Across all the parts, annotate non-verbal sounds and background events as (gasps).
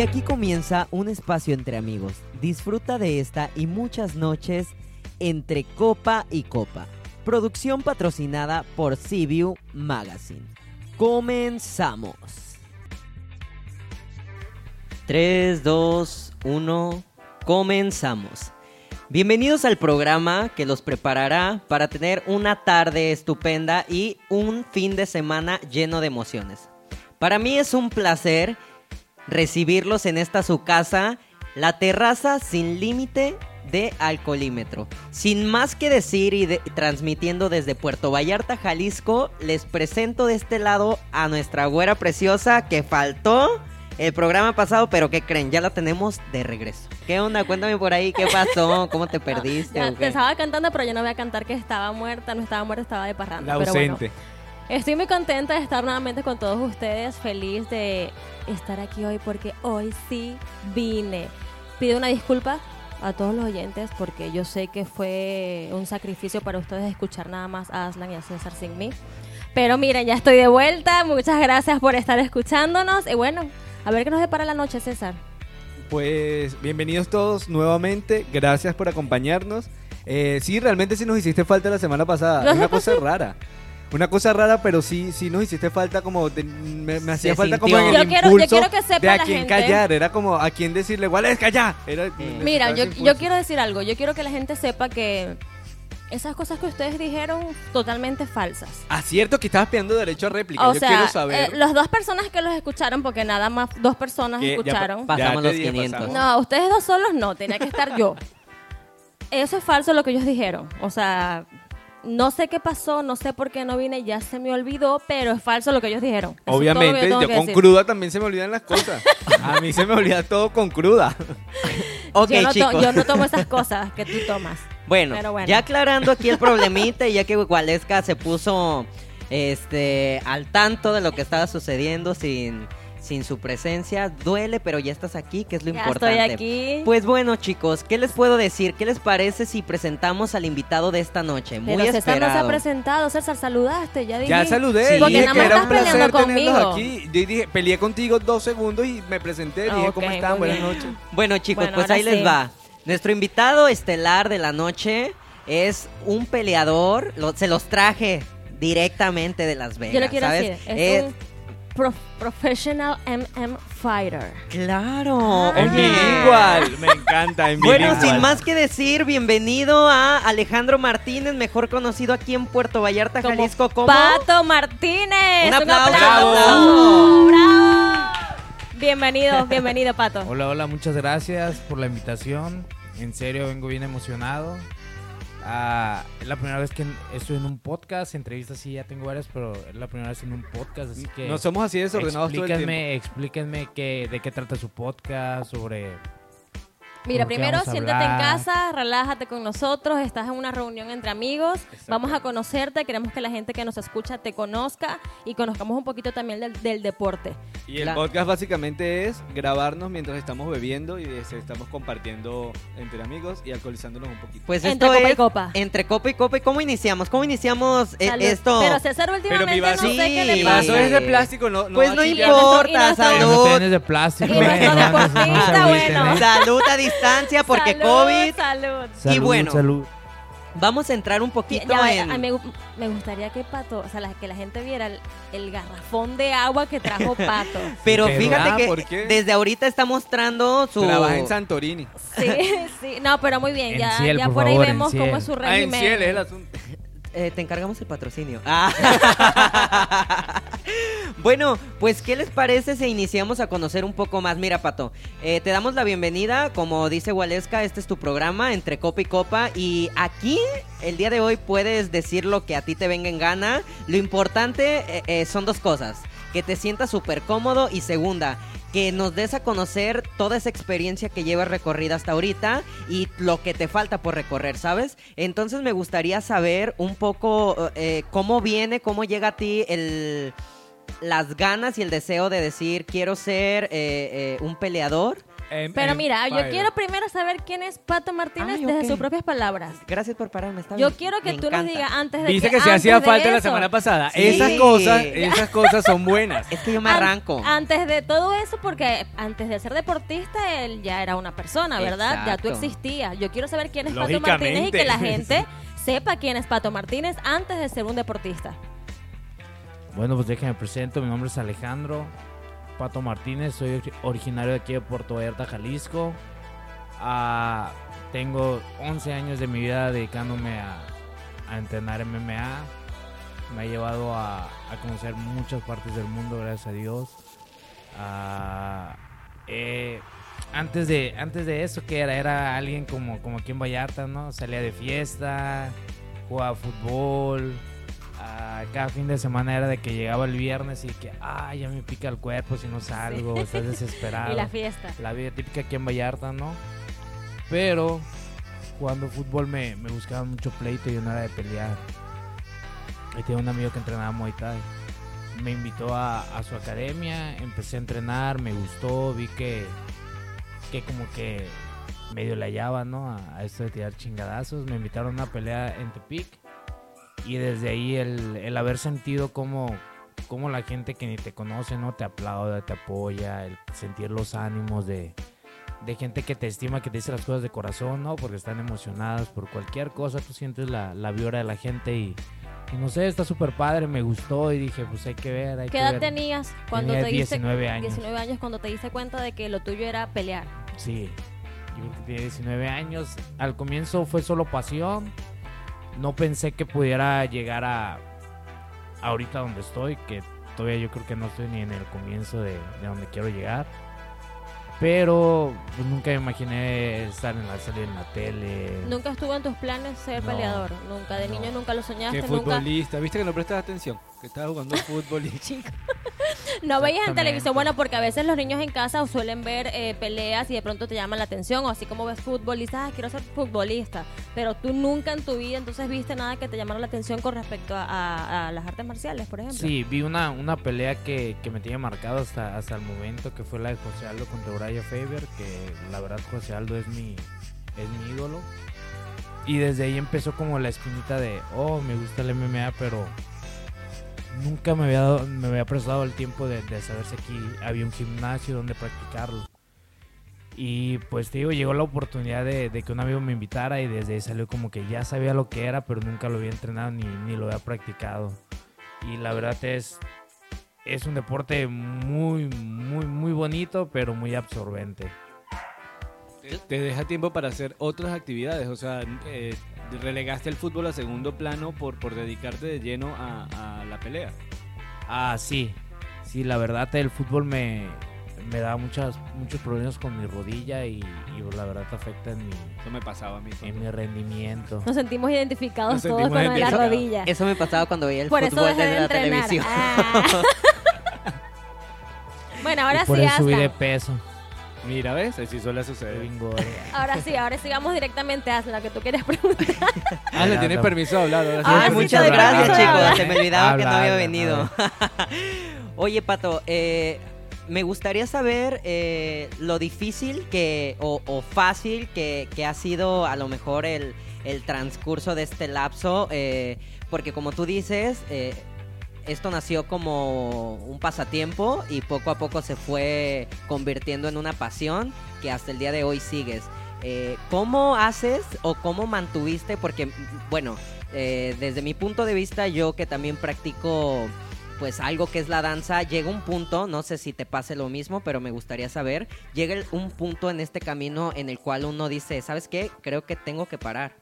Y aquí comienza un espacio entre amigos. Disfruta de esta y muchas noches entre copa y copa. Producción patrocinada por CBU Magazine. Comenzamos. 3, 2, 1. Comenzamos. Bienvenidos al programa que los preparará para tener una tarde estupenda y un fin de semana lleno de emociones. Para mí es un placer recibirlos en esta su casa, la terraza sin límite de alcoholímetro. Sin más que decir y de- transmitiendo desde Puerto Vallarta, Jalisco, les presento de este lado a nuestra güera preciosa que faltó el programa pasado, pero ¿qué creen? Ya la tenemos de regreso. ¿Qué onda? Cuéntame por ahí, ¿qué pasó? ¿Cómo te perdiste? (laughs) Ya, te estaba cantando, pero yo no voy a cantar que estaba muerta, no estaba muerta, estaba de parranda. La pero ausente. bueno, estoy muy contenta de estar nuevamente con todos ustedes, feliz de estar aquí hoy porque hoy sí vine. Pido una disculpa a todos los oyentes porque yo sé que fue un sacrificio para ustedes escuchar nada más a Aslan y a César sin mí. Pero miren, ya estoy de vuelta, muchas gracias por estar escuchándonos y bueno, a ver qué nos depara la noche, César. Pues bienvenidos todos nuevamente, gracias por acompañarnos. Eh, sí, realmente sí nos hiciste falta la semana pasada, ¿No una cosa rara. Una cosa rara, pero sí, sí nos hiciste falta como, de- me, me hacía falta como en el Yo quiero- yo impulso quiero que sepa de a la quién gente. callar, era como a quién decirle, igual es callar. Era, Mira, yo, yo quiero decir algo. Yo quiero que la gente sepa que esas cosas que ustedes dijeron, totalmente falsas. Ah, cierto que estabas pidiendo derecho a réplica, O yo sea, quiero saber. eh, las dos personas que los escucharon, porque nada más dos personas escucharon. Pasamos ya te los dije, 500. pasamos. No, ustedes dos solos no, tenía que estar yo. (laughs) Eso es falso lo que ellos dijeron. O sea, no sé qué pasó, no sé por qué no vine, ya se me olvidó, pero es falso lo que ellos dijeron. Eso Obviamente, yo con decir. cruda también se me olvidan las cosas. A mí se me olvida todo con cruda. (laughs) Ok, yo, no chicos. yo no tomo esas cosas que tú tomas. Bueno, Pero bueno. ya aclarando aquí el problemita y ya que Gualesca se puso este al tanto de lo que estaba sucediendo sin, sin su presencia, duele, pero ya estás aquí, que es lo Ya importante. estoy aquí. Pues bueno, chicos, ¿qué les puedo decir? ¿Qué les parece si presentamos al invitado de esta noche? Muy Pero César no se ha esperado. presentado, César, saludaste, ya dije. Ya saludé, Sí. dije Porque que nada más era un estás placer conmigo. aquí. Yo dije, peleé contigo dos segundos y me presenté, dije, ¿cómo están? Buenas noches. Bueno, chicos, Bueno, pues ahí les va. Nuestro invitado estelar de la noche es un peleador, lo- se los traje directamente de Las Vegas, Yo lo quiero ¿sabes? decir, es Eh, un prof- professional MM fighter. Claro, En oye. bilingüal, me encanta, en Bueno, sin más que decir, bienvenido a Alejandro Martínez, mejor conocido aquí en Puerto Vallarta, Como Jalisco, como Pato Martínez. Un aplauso, ¡Bravo! un aplauso. ¡Bravo! Bienvenido, bienvenido, Pato. Hola, hola, muchas gracias por la invitación. En serio, vengo bien emocionado. Ah, es la primera vez que estoy en un podcast. Entrevistas sí ya tengo varias, pero es la primera vez en un podcast. Así que No somos así desordenados todo el tiempo. explíquenme, explíquenme qué, de qué trata su podcast, sobre... Mira, ¿Por qué primero siéntate en casa, relájate con nosotros, estás en una reunión entre amigos, vamos a conocerte, queremos que la gente que nos escucha te conozca y conozcamos un poquito también del, del deporte. Y el La- podcast básicamente es grabarnos mientras estamos bebiendo y este, estamos compartiendo entre amigos y alcoholizándonos un poquito. Pues Entre copa y es copa. entre copa y copa. ¿Y cómo iniciamos? ¿Cómo iniciamos eh, Salud. esto? Pero César últimamente mi vaso- no sé qué le Sí. Mi pasa. vaso es de plástico, no, no pues no importa, Y nuestro- No salud. tienes de plástico. Y nuestro. No, no, no deportista, bueno. Salud a distancia porque salud, COVID. Salud. Y bueno, salud. Vamos a entrar un poquito Ya en... a- me, gu- me gustaría que Pato, o sea, la- que la gente viera el, el garrafón de agua que trajo (laughs) Pato. Pero Pero, fíjate ah, que ¿por qué? desde ahorita está mostrando su... Trabaja en Santorini. Sí, (laughs) sí, no, pero muy bien, En ya, Ciel, ya por por ahí favor, vemos cómo Ciel. es su Ah, en régimen. Ciel es el asunto. Eh, te encargamos el patrocinio. Ah. (laughs) bueno, pues ¿qué les parece si iniciamos a conocer un poco más? Mira, Pato, eh, te damos la bienvenida, como dice Waleska, este es tu programa entre copa y copa y aquí el día de hoy puedes decir lo que a ti te venga en gana. Lo importante eh, eh, son dos cosas, que te sientas súper cómodo y segunda, que nos des a conocer toda esa experiencia que llevas recorrida hasta ahorita y lo que te falta por recorrer, ¿sabes? Entonces me gustaría saber un poco cómo viene, cómo llega a ti el, las ganas y el deseo de decir quiero ser eh, eh, un peleador Em, Pero em, mira, yo quiero primero saber quién es Pato Martínez Ay, desde sus propias palabras. Gracias por pararme. Está Yo bien. quiero que Me tú nos encanta. digas antes de Viste que, que se hacía de falta la semana pasada. Sí. Esas cosas, (laughs) esas cosas son buenas. Es que yo me An- arranco. Antes de todo eso, porque antes de ser deportista, él ya era una persona, ¿verdad? Ya tú existías. Yo quiero saber quién es Pato Martínez y que la gente (laughs) sepa quién es Pato Martínez antes de ser un deportista. Bueno, pues déjenme presento. Mi nombre es Alejandro Pato Martínez. Soy ori- originario de aquí de Puerto Vallarta, Jalisco. Ah, tengo 11 años de mi vida dedicándome a, a entrenar MMA. Me ha llevado a, a conocer muchas partes del mundo, gracias a Dios. Ah, eh, antes, de, antes de eso, que era? Era alguien como, como aquí en Vallarta, ¿no? Salía de fiesta, jugaba fútbol. Ah, cada fin de semana era de que llegaba el viernes y que, ah, ya me pica el cuerpo si no salgo, (laughs) estás desesperado. Y la fiesta. La vida típica aquí en Vallarta, ¿no? Pero jugando fútbol me, me buscaba mucho pleito y yo no era de pelear. Y tenía un amigo que entrenaba Muay Thai. Me invitó a, a su academia, empecé a entrenar, me gustó, vi que, que como que medio le hallaba, ¿no? A, a esto de tirar chingadazos. Me invitaron a una pelea en Tepic. Y desde ahí el, el haber sentido como, como la gente que ni te conoce, ¿no? Te aplauda, te apoya, el sentir los ánimos de, de gente que te estima, que te dice las cosas de corazón, ¿no? Porque están emocionadas por cualquier cosa, tú sientes la, la vibra de la gente y, y no sé, está súper padre, me gustó y dije, pues hay que ver, hay ¿Qué que edad ver. tenías cuando Tenía te diste 19 años. 19 años cuando te diste cuenta de que lo tuyo era pelear. Sí, yo tenía 19 años. Al comienzo fue solo pasión. No pensé que pudiera llegar a ahorita donde estoy, que todavía yo creo que no estoy ni en el comienzo de, de donde quiero llegar. Pero pues, nunca me imaginé estar en la serie en la tele. Nunca estuvo en tus planes ser No, peleador. Nunca de no. niño nunca lo soñaste, Que nunca. futbolista, viste que no prestas atención, que estaba jugando fútbol y (laughs) No veías en televisión, bueno, porque a veces los niños en casa suelen ver eh, peleas y de pronto te llaman la atención, o así como ves dices, ah, quiero ser futbolista, pero tú nunca en tu vida entonces viste nada que te llamara la atención con respecto a, a- a las artes marciales, por ejemplo. Sí, vi una, una pelea que, que me tiene marcado hasta, hasta el momento, que fue la de José Aldo contra Uraya Faber, que la verdad José Aldo es mi, es mi ídolo. Y desde ahí empezó como la espinita de, oh, me gusta el MMA, pero nunca me había, dado, me había prestado el tiempo de, de saber si aquí había un gimnasio donde practicarlo. Y pues te digo, llegó la oportunidad de, que un amigo me invitara y desde ahí salió como que ya sabía lo que era, pero nunca lo había entrenado ni, ni lo había practicado. Y la verdad es, es un deporte muy, muy, muy bonito, pero muy absorbente. te, te deja tiempo para hacer otras actividades. O sea, eh, relegaste el fútbol a segundo plano por, por dedicarte de lleno a, a la pelea. Ah, sí. Sí, la verdad el fútbol me, me da muchas, muchos problemas con mi rodilla y, y la verdad afecta en mi, Eso me pasaba a mí. en mi rendimiento. Nos sentimos identificados Nos todos sentimos con la rodilla. Eso me pasaba cuando veía el por fútbol dejé de desde la entrenar. televisión. Ah. (laughs) bueno, ahora y por sí, eso subí de peso. Mira, ¿ves? Así suele suceder. bien gordo. Ahora sí, ahora sí vamos directamente a lo que tú quieres preguntar. (laughs) Ah, le tienes permiso de hablar. Ahora sí. Ah, Ay, sí, muchas gracias, chicos. hablar. Se me olvidaba que no había venido. (laughs) Oye, Pato, eh, me gustaría saber eh, lo difícil que o, o fácil que, que ha sido a lo mejor el, el transcurso de este lapso, eh, porque como tú dices, eh, esto nació como un pasatiempo y poco a poco se fue convirtiendo en una pasión que hasta el día de hoy sigues. Eh, ¿Cómo haces o cómo mantuviste? Porque, bueno, eh, desde mi punto de vista, yo que también practico pues algo que es la danza, llega un punto, no sé si te pase lo mismo, pero me gustaría saber, llega un punto en este camino en el cual uno dice, ¿sabes qué? Creo que tengo que parar.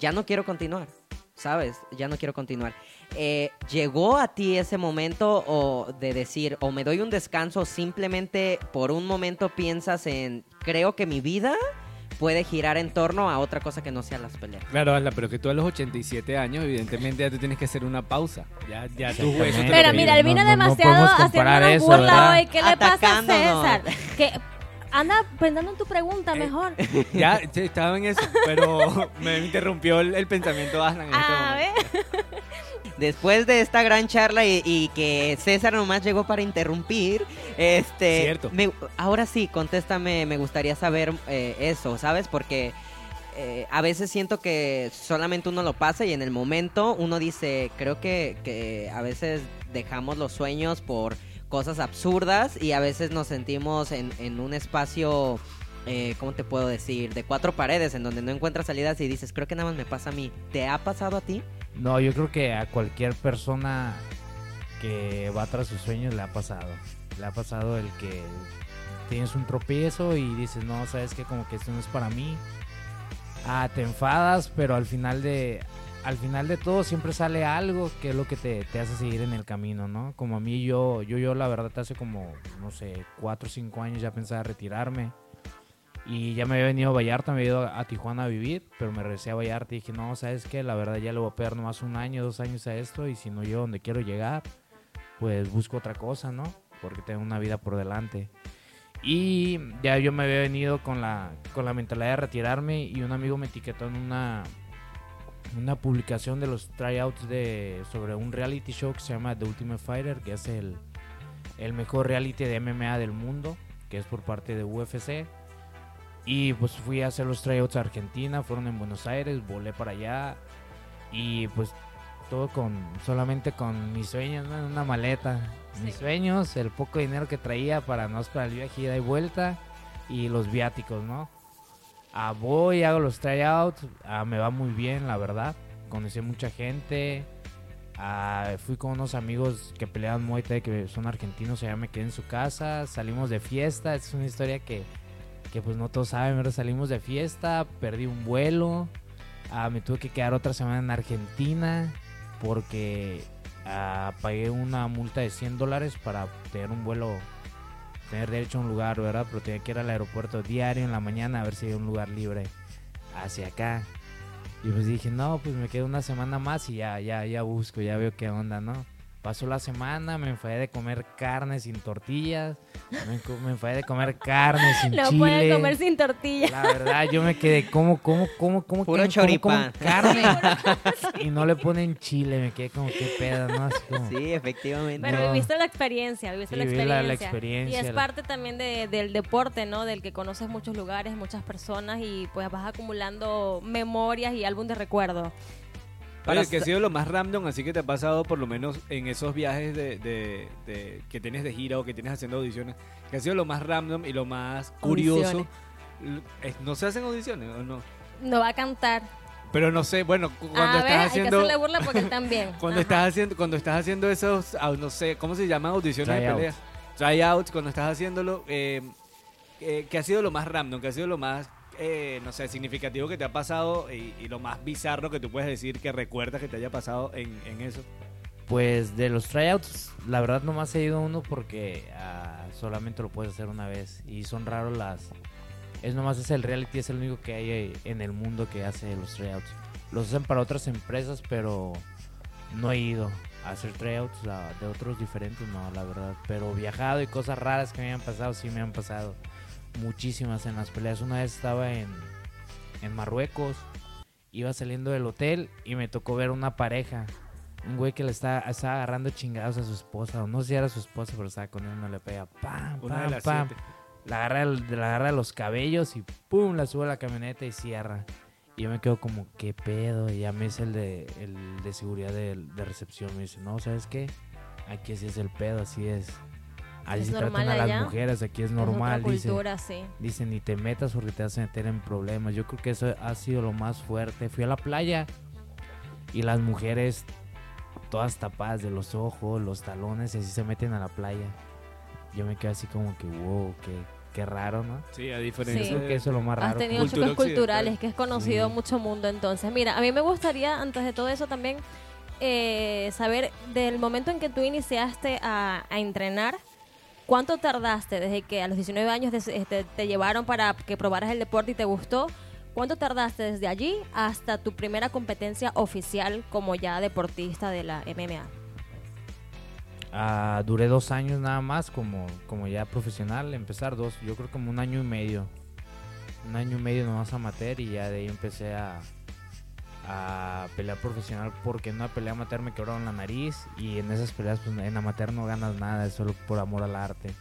Ya no quiero continuar, ¿sabes? Ya no quiero continuar. Eh, ¿Llegó a ti ese momento o de decir, o me doy un descanso, o simplemente por un momento piensas en, creo que mi vida puede girar en torno a otra cosa que no sea las peleas? Claro, Asla, pero que tú a los 87 años, evidentemente ya tú tienes que hacer una pausa. Ya, ya huesos te Pero mira, él vino No, no, no demasiado comparar haciendo eso, burla ¿verdad? hoy. ¿Qué le pasa a. César? Que anda pensando en tu Eh, pregunta mejor. Ya, estaba en eso, pero (laughs) me interrumpió el, el pensamiento Aslan en este A momento. ver. Después de esta gran charla y, y que César nomás llegó para interrumpir, este, Cierto. me- ahora sí, contéstame, me gustaría saber eh, eso, ¿sabes? Porque eh, a veces siento que solamente uno lo pasa y en el momento uno dice, creo que, que a veces dejamos los sueños por cosas absurdas y a veces nos sentimos en, en un espacio, eh, ¿cómo te puedo decir? De cuatro paredes en donde no encuentras salidas y dices, creo que nada más me pasa a mí. ¿Te ha pasado a ti? No, yo creo que a cualquier persona que va tras sus sueños le ha pasado. Le ha pasado el que tienes un tropiezo y dices, no, sabes que como que esto no es para mí. Ah, te enfadas, pero al final de al final de todo siempre sale algo que es lo que te, te hace seguir en el camino, ¿no? Como a mí, yo, yo, yo la verdad hace como, no sé, cuatro o cinco años ya pensaba retirarme. Y ya me había venido a Vallarta, me había ido a Tijuana a vivir, pero me regresé a Vallarta y dije, no, ¿sabes qué? La verdad ya le voy a pegar nomás un año, dos años a esto y si no llego donde quiero llegar, pues busco otra cosa, ¿no? Porque tengo una vida por delante. Y ya yo me había venido con la, con la mentalidad de retirarme y un amigo me etiquetó en una, una publicación de los tryouts de, sobre un reality show que se llama The Ultimate Fighter, que es el, el mejor reality de MMA del mundo, que es por parte de UFC. Y pues fui a hacer los tryouts a Argentina, fueron en Buenos Aires, volé para allá y pues todo con solamente con mis sueños, ¿no? En una maleta. Mis sueños, el poco dinero que traía para no para el viaje ida y vuelta y los viáticos, ¿no? Ah, voy, hago los tryouts, ah, me va muy bien, la verdad. Conocí mucha gente. ah, fui con unos amigos que peleaban Muay Thai, que son argentinos, allá me quedé en su casa. Salimos de fiesta, es una historia que, que pues no todos saben, pero salimos de fiesta, perdí un vuelo. ah, me tuve que quedar otra semana en Argentina porque ah, pagué una multa de 100 dólares para tener un vuelo, tener derecho a un lugar, ¿verdad? Pero tenía que ir al aeropuerto diario en la mañana a ver si hay un lugar libre hacia acá. Y pues dije, no, pues me quedo una semana más y ya, ya, ya busco, ya veo qué onda, ¿no? Pasó la semana, me enfadé de comer carne sin tortillas, me, me enfadé de comer carne (laughs) sin No chile. pueden comer sin tortilla. La verdad, yo me quedé, ¿cómo, cómo, cómo, cómo, Puro choripán. carne? (laughs) y no le ponen chile, me quedé como, qué pedo, ¿no? Así como, Sí, efectivamente. Pero No. viviste la experiencia, viviste Sí, la experiencia. la- la experiencia, Y es la- parte también de- del deporte, ¿no? Del que conoces muchos lugares, muchas personas y pues vas acumulando memorias y álbum de recuerdo. Para Oye, que ha sido lo más random, así que te ha pasado por lo menos en esos viajes de, de- de- que tienes de gira o que tienes haciendo audiciones, que ha sido lo más random y lo más curioso. Eh, ¿No se hacen audiciones o no? No va a cantar. Pero no sé, bueno, cu- cuando a ver, estás hay que haciendo... hacerle burla porque él también. (laughs) Cuando Ajá. estás haciendo, cuando estás haciendo esos, ah, no sé, ¿cómo se llaman audiciones de Tryouts. pelea? Tryouts, cuando estás haciéndolo, eh, eh, ¿qué ha sido lo más random? ¿Qué ha sido lo más, eh, no sé, significativo que te ha pasado y, lo más bizarro que tú puedes decir que recuerdas que te haya pasado en, en eso? Pues de los tryouts, la verdad nomás he ido uno porque ah, solamente lo puedes hacer una vez y son raros las... Es nomás es el reality, es el único que hay eh, en el mundo que hace los tryouts. Los hacen para otras empresas, pero no he ido a hacer tryouts la- de otros diferentes, no, la verdad. Pero viajado y cosas raras que me han pasado, sí me han pasado muchísimas en las peleas. Una vez estaba en, en Marruecos, iba saliendo del hotel y me tocó ver una pareja un güey que le está, estaba agarrando chingados a su esposa, o no sé si era su esposa, pero estaba con él, no le pega, pam, Una pam, pam. siete. La agarra, la agarra de los cabellos y pum, la sube a la camioneta y cierra. Y yo me quedo como, ¿qué pedo? Y ya me dice el de, el de seguridad de, de recepción, me dice, no, ¿sabes qué? Aquí sí es el pedo, así es. Así ¿Es se tratan a las allá? mujeres, aquí es Es normal, otra dice. cultura, sí. Dice, ni te metas porque te vas a meter en problemas. Yo creo que eso ha sido lo más fuerte. Fui a la playa y las mujeres todas tapadas de los ojos, los talones, y así se meten a la playa. Yo me quedo así como que, wow, qué, qué raro, ¿no? Sí, a Sí. diferencia Creo que eso es lo más Has raro. tenido Cultura choques culturales, que es conocido Sí. mucho mundo entonces. Mira, a mí me gustaría, antes de todo eso también, eh, saber del momento en que tú iniciaste a, a entrenar, ¿cuánto tardaste desde que a los 19 años este, te llevaron para que probaras el deporte y te gustó? ¿Cuánto tardaste desde allí hasta tu primera competencia oficial como ya deportista de la MMA? Ah, duré dos años nada más como, como ya profesional, empezar dos, yo creo como un año y medio. Un año y medio nomás amateur y ya de ahí empecé a, a pelear profesional porque en una pelea amateur me quebraron la nariz y en esas peleas pues, en amateur no ganas nada, es solo por amor al arte.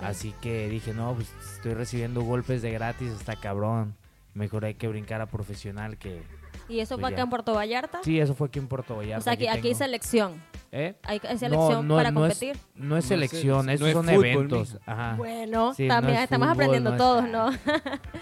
Así que dije, no, pues estoy recibiendo golpes de gratis, está cabrón. Mejor hay que brincar a profesional que... ¿Y eso Pues fue acá ya. en Puerto Vallarta? Sí, eso fue aquí en Puerto Vallarta. o sea, aquí, aquí hay tengo- selección. ¿Eh? Hay, No, selección no, para no competir. No es No es selección, sele- esos no es son fútbol, eventos. Ajá. Bueno, Sí, no también es estamos fútbol, aprendiendo no es- todos, ¿no?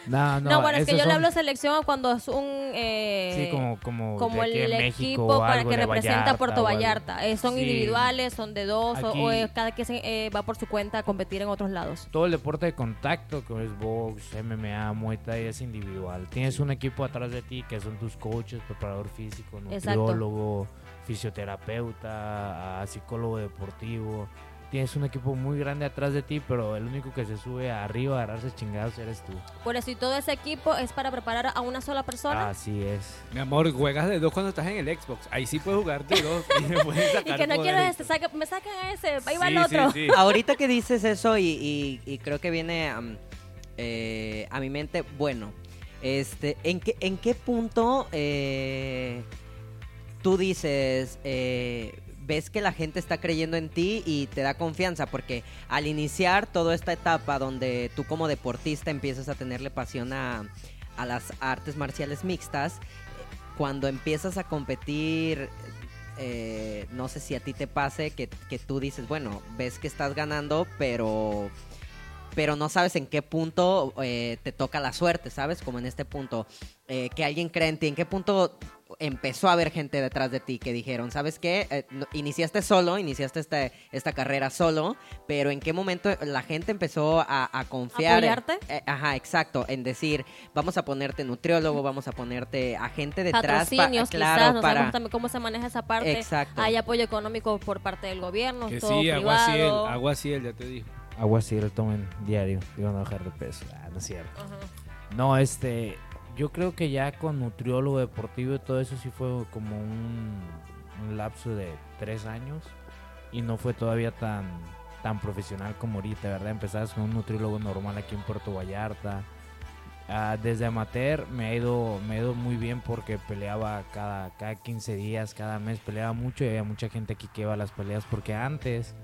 No, no, No, bueno, es que yo le hablo de selección cuando es un... eh, Sí, como, como, el México equipo para algo que representa a Vallarta Puerto. Vallarta. Eh, son Sí. individuales, son de dos, o- Aquí- o, eh, cada quien se, eh, va por su cuenta a competir en otros lados. Todo el deporte de contacto, como es box, MMA, Muay Thai, es individual. Tienes un equipo atrás de ti que son tus coaches, preparador físico, Exacto. Fisioterapeuta, psicólogo deportivo. Tienes un equipo muy grande atrás de ti, pero el único que se sube arriba a agarrarse chingados eres tú. Por eso, y todo ese equipo es para preparar a una sola persona. Así es. Mi amor, juegas de dos cuando estás en el Xbox. Ahí sí puedes jugar de dos y me puedes (laughs) y sacar que no quiero este, saca- me sacan a ese, ahí va Sí, el otro. sí, sí. Ahorita que dices eso y, y- y creo que viene eh, a mi mente, bueno, este, ¿en qué, en qué punto eh, tú dices, eh, ves que la gente está creyendo en ti y te da confianza? Porque al iniciar toda esta etapa donde tú como deportista empiezas a tenerle pasión a, a las artes marciales mixtas, cuando empiezas a competir eh, no sé si a ti te pase que, que tú dices, bueno, ves que estás ganando, pero pero no sabes en qué punto eh, te toca la suerte, ¿sabes? Como en este punto, que alguien cree en ti, en qué punto empezó a haber gente detrás de ti que dijeron, ¿sabes qué? Eh, iniciaste solo, iniciaste esta, esta carrera solo, pero en qué momento la gente empezó a, a confiar. ¿Apoyarte? eh, ajá, exacto, en decir, vamos a ponerte nutriólogo, vamos a ponerte a gente detrás. pa- Patrocinios, claro, quizás, no para... sabemos también cómo se maneja esa parte. Exacto. Hay apoyo económico por parte del gobierno, Que todo sí, agua ciel, privado. agua ciel, ya te dijo. Agua así lo tomen diario y van a bajar de peso. Ah, no es cierto. No, este, yo creo que ya con nutriólogo deportivo y todo eso sí fue como un, lapso de tres años y no fue todavía tan, tan profesional como ahorita, ¿verdad? Empezabas con un nutriólogo normal aquí en Puerto Vallarta. Ah, desde amateur me ha ido me ha ido muy bien porque peleaba cada, cada 15 días, cada mes peleaba mucho y había mucha gente aquí que iba a las peleas porque antes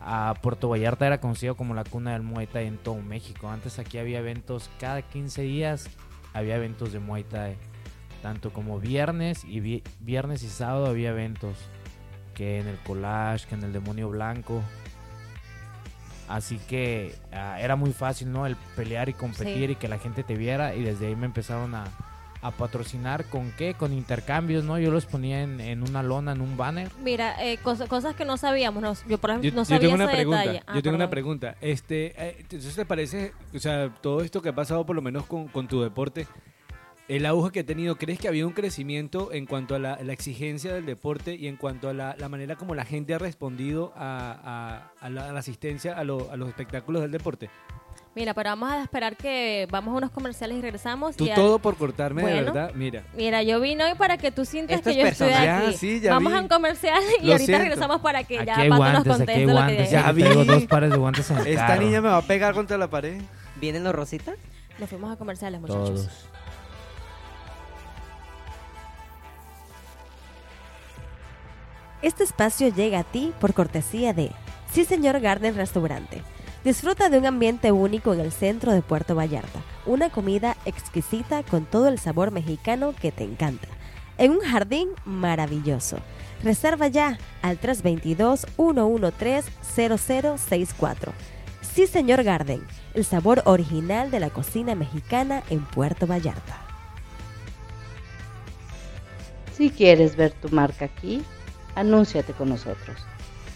a Puerto Vallarta era conocido como la cuna del Muay Thai en todo México. Antes aquí había eventos, cada 15 días había eventos de Muay Thai. Tanto como viernes y vi- viernes y sábado había eventos. Que en el Collage, que en el Demonio Blanco. Así que ah, era muy fácil, ¿no? El pelear y competir Sí. y que la gente te viera. Y desde ahí me empezaron a, a patrocinar. ¿Con qué? Con intercambios, ¿no? Yo los ponía en, en una lona, en un banner. Mira, eh, cos- cosas que no sabíamos. no- yo, por ejemplo, Yo, no yo sabía tengo una ese pregunta. detalle. Ah, yo tengo una pregunta. Este, eh, entonces te parece, o sea, todo esto que ha pasado por lo menos con, con tu deporte, el auge que ha tenido, ¿crees que había un crecimiento en cuanto a la, la exigencia del deporte y en cuanto a la, la manera como la gente ha respondido a, a- a la, a la asistencia lo- a los espectáculos del deporte? Mira, pero vamos a esperar que vamos a unos comerciales y regresamos. Tú y al- todo por cortarme de verdad, mira. Mira, yo vine hoy para que tú sientas Esto que es yo estoy personal. aquí. Ya, sí, ya Vamos vi. a un comercial (laughs) y Lo ahorita siento. regresamos para que Aquí ya Pato nos guantes, aquí conteste lo que guantes. Ya vi. dos pares de guantes en Esta carro. niña me va a pegar contra la pared. ¿Vienen los rositas? Nos fuimos a comerciales, muchachos. Todos. Este espacio llega a ti por cortesía de Sí Señor Garden Restaurante. Disfruta de un ambiente único en el centro de Puerto Vallarta, una comida exquisita con todo el sabor mexicano que te encanta, en un jardín maravilloso. Reserva ya al 322-113-0064. Sí Señor Garden, el sabor original de la cocina mexicana en Puerto Vallarta. Si quieres ver tu marca aquí, anúnciate con nosotros.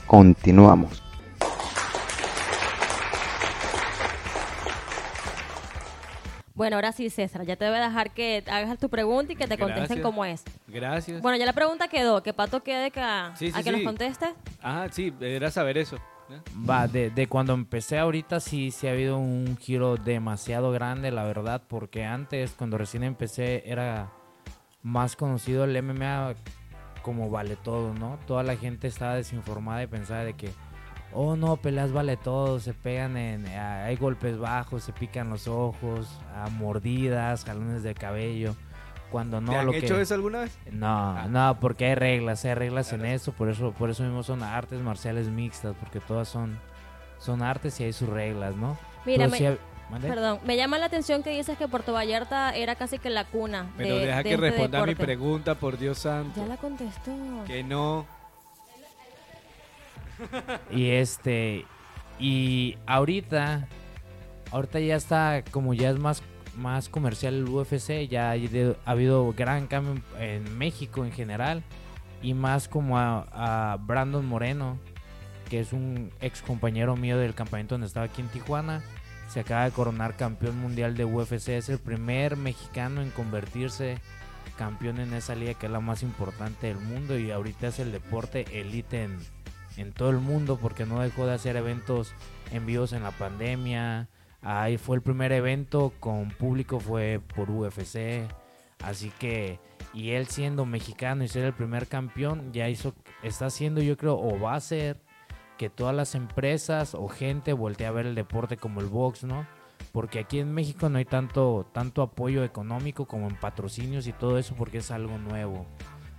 Continuamos. Bueno, ahora sí, César, ya te voy a dejar que hagas tu pregunta y que te contesten Gracias. cómo es. Gracias. Bueno, ya la pregunta quedó, que Pato quede que a, Sí, sí, a que nos conteste. Ah, sí, era saber eso. Va, de, de cuando empecé ahorita sí, sí ha habido un giro demasiado grande, la verdad, porque antes, cuando recién empecé, era más conocido el MMA como vale todo, ¿no? Toda la gente estaba desinformada y pensaba de que, oh no, peleas vale todo, se pegan en, ah, hay golpes bajos, se pican los ojos, a mordidas, jalones de cabello. Cuando ¿Te no han lo hecho que eso alguna vez? no, no, porque hay reglas, hay reglas en eso, por eso por eso mismo son artes marciales mixtas, porque todas son son artes y hay sus reglas, ¿no? Mira, me- perdón, me llama la atención que dices que Puerto Vallarta era casi que la cuna Pero de, deja de que este responda a mi pregunta, por Dios santo. Ya la contestó. Que no. Y este y ahorita ahorita ya está como ya es más más comercial el UFC, ya ha habido gran cambio en, México en general y más como a, a Brandon Moreno, que es un ex compañero mío del campamento donde estaba aquí en Tijuana, se acaba de coronar campeón mundial de UFC, es el primer mexicano en convertirse campeón en esa liga que es la más importante del mundo y ahorita es el deporte elite en, en todo el mundo porque no dejó de hacer eventos en vivos en la pandemia. Ahí fue el primer evento con público, fue por UFC. Así que, y él siendo mexicano y ser el primer campeón, ya hizo, está haciendo yo creo, o va a ser, que todas las empresas o gente voltee a ver el deporte como el box, ¿no? Porque aquí en México no hay tanto, tanto apoyo económico como en patrocinios y todo eso porque es algo nuevo.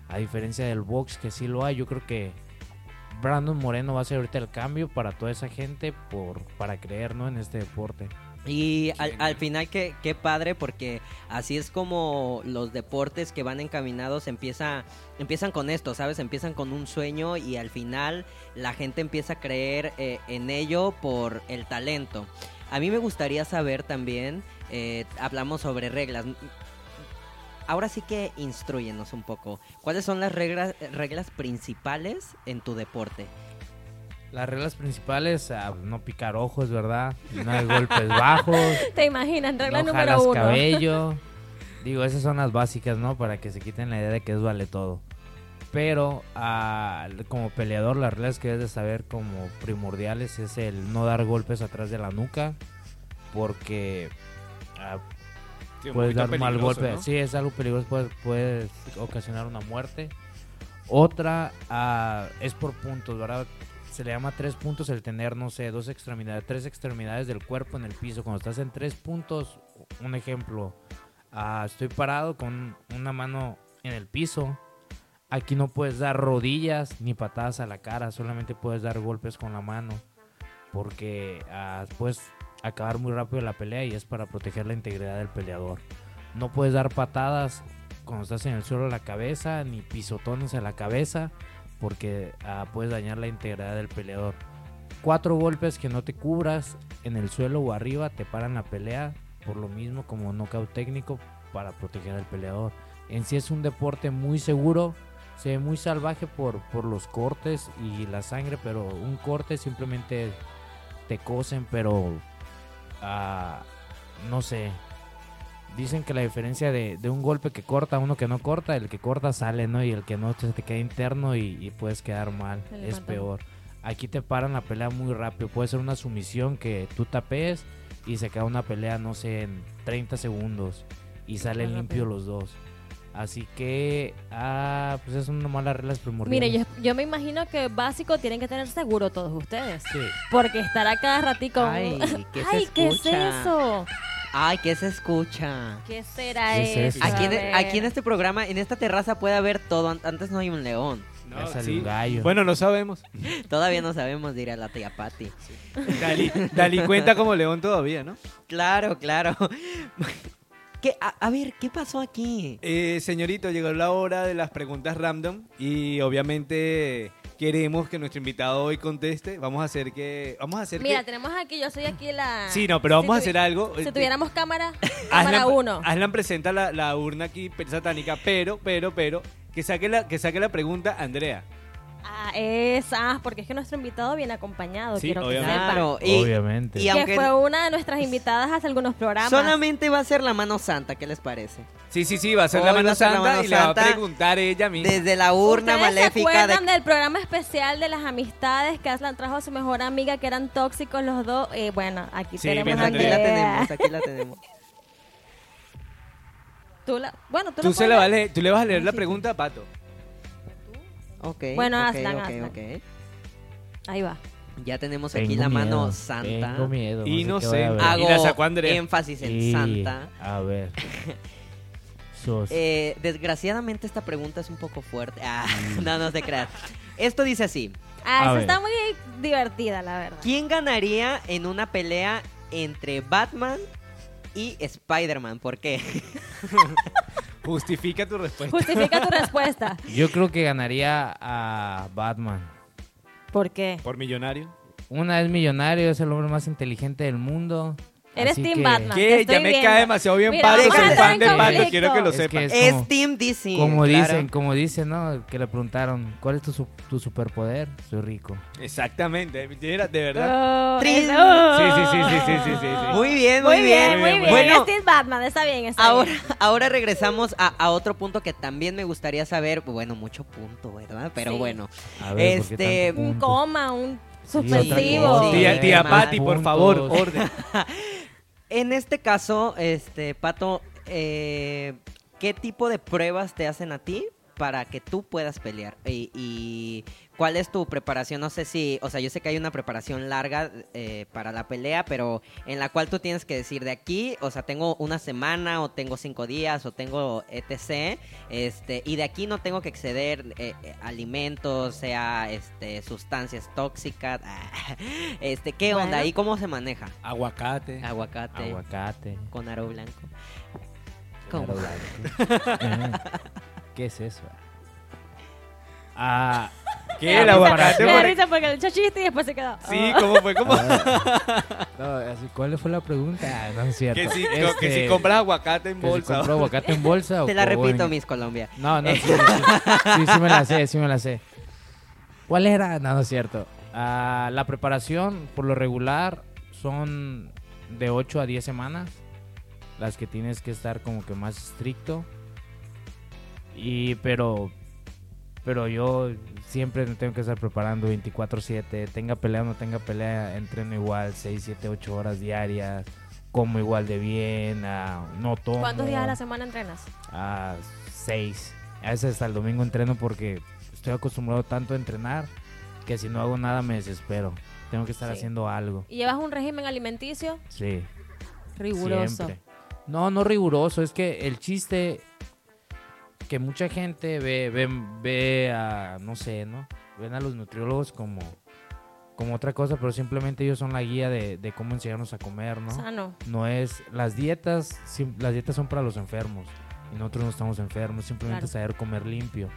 A diferencia del box que sí lo hay, yo creo que Brandon Moreno va a ser ahorita el cambio para toda esa gente por para creer en este deporte. Y al, al final qué, qué padre porque así es como los deportes que van encaminados empieza, empiezan con esto, ¿sabes? Empiezan con un sueño y al final la gente empieza a creer eh, en ello por el talento. A mí me gustaría saber también, eh, hablamos sobre reglas. Ahora sí que instruyenos un poco. ¿Cuáles son las reglas, reglas principales en tu deporte? Las reglas principales, ah, no picar ojos, ¿verdad? No hay golpes (laughs) bajos, ¿Te imaginas? Regla no número uno. cabello. (laughs) Digo, esas son las básicas, ¿no? Para que se quiten la idea de que es vale todo. Pero ah, como peleador, las reglas que debes de saber como primordiales es el no dar golpes atrás de la nuca. Porque ah, Sí, un puedes dar mal peligroso, golpe. ¿no? Sí, es algo peligroso, puede, puede ocasionar una muerte. Otra ah, es por puntos, ¿verdad? Se le llama tres puntos el tener, no sé, dos extremidades, tres extremidades del cuerpo en el piso. Cuando estás en tres puntos, un ejemplo, ah, estoy parado con una mano en el piso. Aquí no puedes dar rodillas ni patadas a la cara, solamente puedes dar golpes con la mano. Porque puedes acabar muy rápido la pelea y es para proteger la integridad del peleador. No puedes dar patadas cuando estás en el suelo a la cabeza, ni pisotones a la cabeza, porque ah, puedes dañar la integridad del peleador. Cuatro golpes que no te cubras en el suelo o arriba te paran la pelea, por lo mismo como knockout técnico para proteger al peleador. En sí es un deporte muy seguro, se ve muy salvaje por, por los cortes y la sangre, pero un corte simplemente te cosen, pero ah, no sé. Dicen que la diferencia de, de un golpe que corta a uno que no corta, el que corta sale, ¿no? Y el que no se te queda interno y, y puedes quedar mal. Es peor. Aquí te paran la pelea muy rápido. Puede ser una sumisión que tú tapees y se queda una pelea, no sé, en 30 segundos. Y salen limpios los dos. Así que, ah, pues son nomás las reglas primordiales. Mire, yo, yo me imagino que básico tienen que tener seguro todos ustedes. Sí. Porque estar a cada ratico. Ay, ¿qué se Ay, ¿qué es escucha? eso? Ay, ¿qué se escucha? ¿Qué será ¿Qué es eso? eso? Aquí en, ver. aquí en este programa, en esta terraza puede haber todo. An- Antes no hay un león. No, sí. un gallo. Bueno, no sabemos. (laughs) Todavía no sabemos, dirá la tía Patti. Dali, Dali cuenta como león todavía, ¿no? Claro, claro. ¿Qué? A, a ver, ¿qué pasó aquí? Eh, señorito, llegó la hora de las preguntas random y obviamente queremos que nuestro invitado hoy conteste. Vamos a hacer que... Vamos a hacer Mira, que... tenemos aquí, yo soy aquí la... Sí, no, pero vamos a si hacer algo. Si Eh, tuviéramos cámara, (laughs) cámara Aslan, uno. Aslan presenta la, la urna aquí satánica, pero, pero, pero, que saque la, que saque la pregunta Andrea. Ah, esa, ah, porque es que nuestro invitado viene acompañado, Sí, quiero que sepan. Claro, y, Obviamente. y Que aunque fue una de nuestras invitadas hace algunos programas. solamente va a ser la mano santa, ¿qué les parece? Sí, sí, sí, va a ser Hoy la mano la santa mano y le va a preguntar ella misma. Desde la urna ¿Ustedes se maléfica de... acuerdan del programa especial de las amistades que Aslan trajo a su mejor amiga que eran tóxicos los dos? Eh, bueno, aquí Sí, tenemos Aquí la tenemos, aquí la tenemos. Tú la- bueno, tú, Tú, la se la leer- tú le vas a leer Sí, la pregunta a Pato. Ok, Bueno, ok, Aslan, ok, Aslan. ok. Ahí va. Ya tenemos aquí Tengo la mano miedo, santa. Tengo miedo. Y no sé, Hago Y énfasis en Y, santa. A ver. (laughs) Sos. Eh, desgraciadamente esta pregunta es un poco fuerte. Ah, (laughs) no, no se crean. Esto dice así. Ah, ver. está muy divertida, la verdad. ¿Quién ganaría en una pelea entre Batman y Spider-Man? ¿Por qué? (laughs) Justifica tu respuesta. Justifica tu (laughs) respuesta. Yo creo que ganaría a Batman. ¿Por qué? Por millonario. Una es millonario, es el hombre más inteligente del mundo. Eres así Team que- Batman. ¿Qué? estoy Ya me viendo. cae demasiado bien Mira, Pato. vamos a Soy entrar fan en de Pato, conflicto. quiero que lo Es que sepas. es Es como- Team DC. Como claro. dicen, como dicen, ¿no? Que le preguntaron, ¿cuál es tu, su- tu superpoder? Soy rico. Exactamente. Mira, de verdad. Oh, Trin. Sí, sí, sí, sí, sí, sí, sí, sí. Muy bien, muy, Muy bien, muy bien. Bueno, Es Team Batman, está bien, está ahora, bien. ahora regresamos a, a otro punto que también me gustaría saber. Bueno, mucho punto, ¿verdad? Pero Sí. bueno. A ver, ¿por qué Este, tanto Un punto? coma, un otra suspensivo. cosa. Tía, tía Patti, por favor, orden. (laughs) En este caso, este, Pato, eh, ¿qué tipo de pruebas te hacen a ti para que tú puedas pelear? Y, y cuál es tu preparación? No sé si, o sea, yo sé que hay una preparación larga eh, para la pelea, pero en la cual tú tienes que decir de aquí, o sea, tengo una semana o tengo cinco días o tengo etc. Este, y de aquí no tengo que exceder eh, eh, alimentos, sea, este, sustancias tóxicas. (laughs) este, ¿qué onda? ¿Y cómo se maneja? Aguacate. Aguacate. Aguacate. Con aro blanco. ¿Cómo? Claro, blanco. (laughs) ¿Qué es eso? Ah, ¿Qué? El aguacate. Me da risa porque le echó chiste y después se quedó. Sí. ¿cómo fue? ¿Cómo? no, así, ¿cuál fue la pregunta? Ah, No es cierto. Que si, Este, que si compras aguacate en que si bolsa. compro aguacate en bolsa (laughs) o Te la repito, en- Miss Colombia. No, no, sí, sí, (laughs) sí, sí, sí me la sé, sí me la sé. ¿Cuál era? No, no es cierto. Ah, la preparación, por lo regular, son de 8 a 10 semanas. Las que tienes que estar como que más estricto. Y, pero, pero yo siempre me tengo que estar preparando 24-7. Tenga pelea o no tenga pelea, entreno igual 6, 7, 8 horas diarias. Como igual de bien, ah, no tomo. ¿Cuántos días a la semana entrenas? a 6. A veces hasta el domingo entreno porque estoy acostumbrado tanto a entrenar que si no hago nada me desespero. Tengo que estar Sí. haciendo algo. ¿Y llevas un régimen alimenticio? Sí. Riguroso. Siempre. No, no riguroso. Es que el chiste que mucha gente ve, ve, ve a, no sé, ¿no? Ven a los nutriólogos como, como otra cosa, pero simplemente ellos son la guía de, de cómo enseñarnos a comer, ¿no? Sano. no es las dietas las dietas son para los enfermos y nosotros no estamos enfermos simplemente Claro. saber comer limpio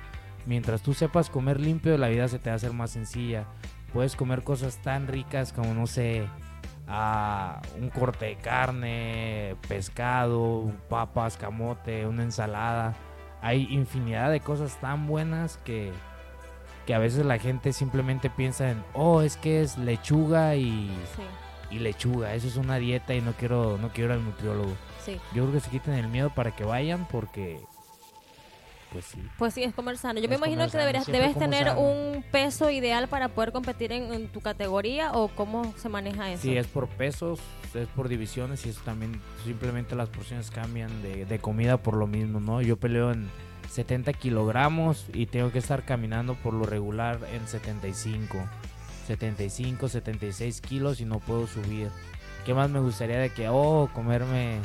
mientras tú sepas comer limpio la vida se te va a hacer más sencilla puedes comer cosas tan ricas como no sé ah, un corte de carne pescado papas camote una ensalada hay infinidad de cosas tan buenas que que a veces la gente simplemente piensa en oh es que es lechuga y Sí, y lechuga. Eso es una dieta y no quiero, no quiero ir al nutriólogo. sí. Yo creo que se quiten el miedo para que vayan porque, pues sí. Pues sí, es comer sano. Yo me Es imagino que deberías, debes tener sano. un peso ideal para poder competir en, en tu categoría o cómo se maneja eso. Sí, es por pesos, es por divisiones y eso también, simplemente las porciones cambian de, de comida por lo mismo, ¿no? Yo peleo en 70 kilogramos y tengo que estar caminando por lo regular en 75. 75, 76 kilos y no puedo subir. ¿Qué más me gustaría de que, oh, comerme,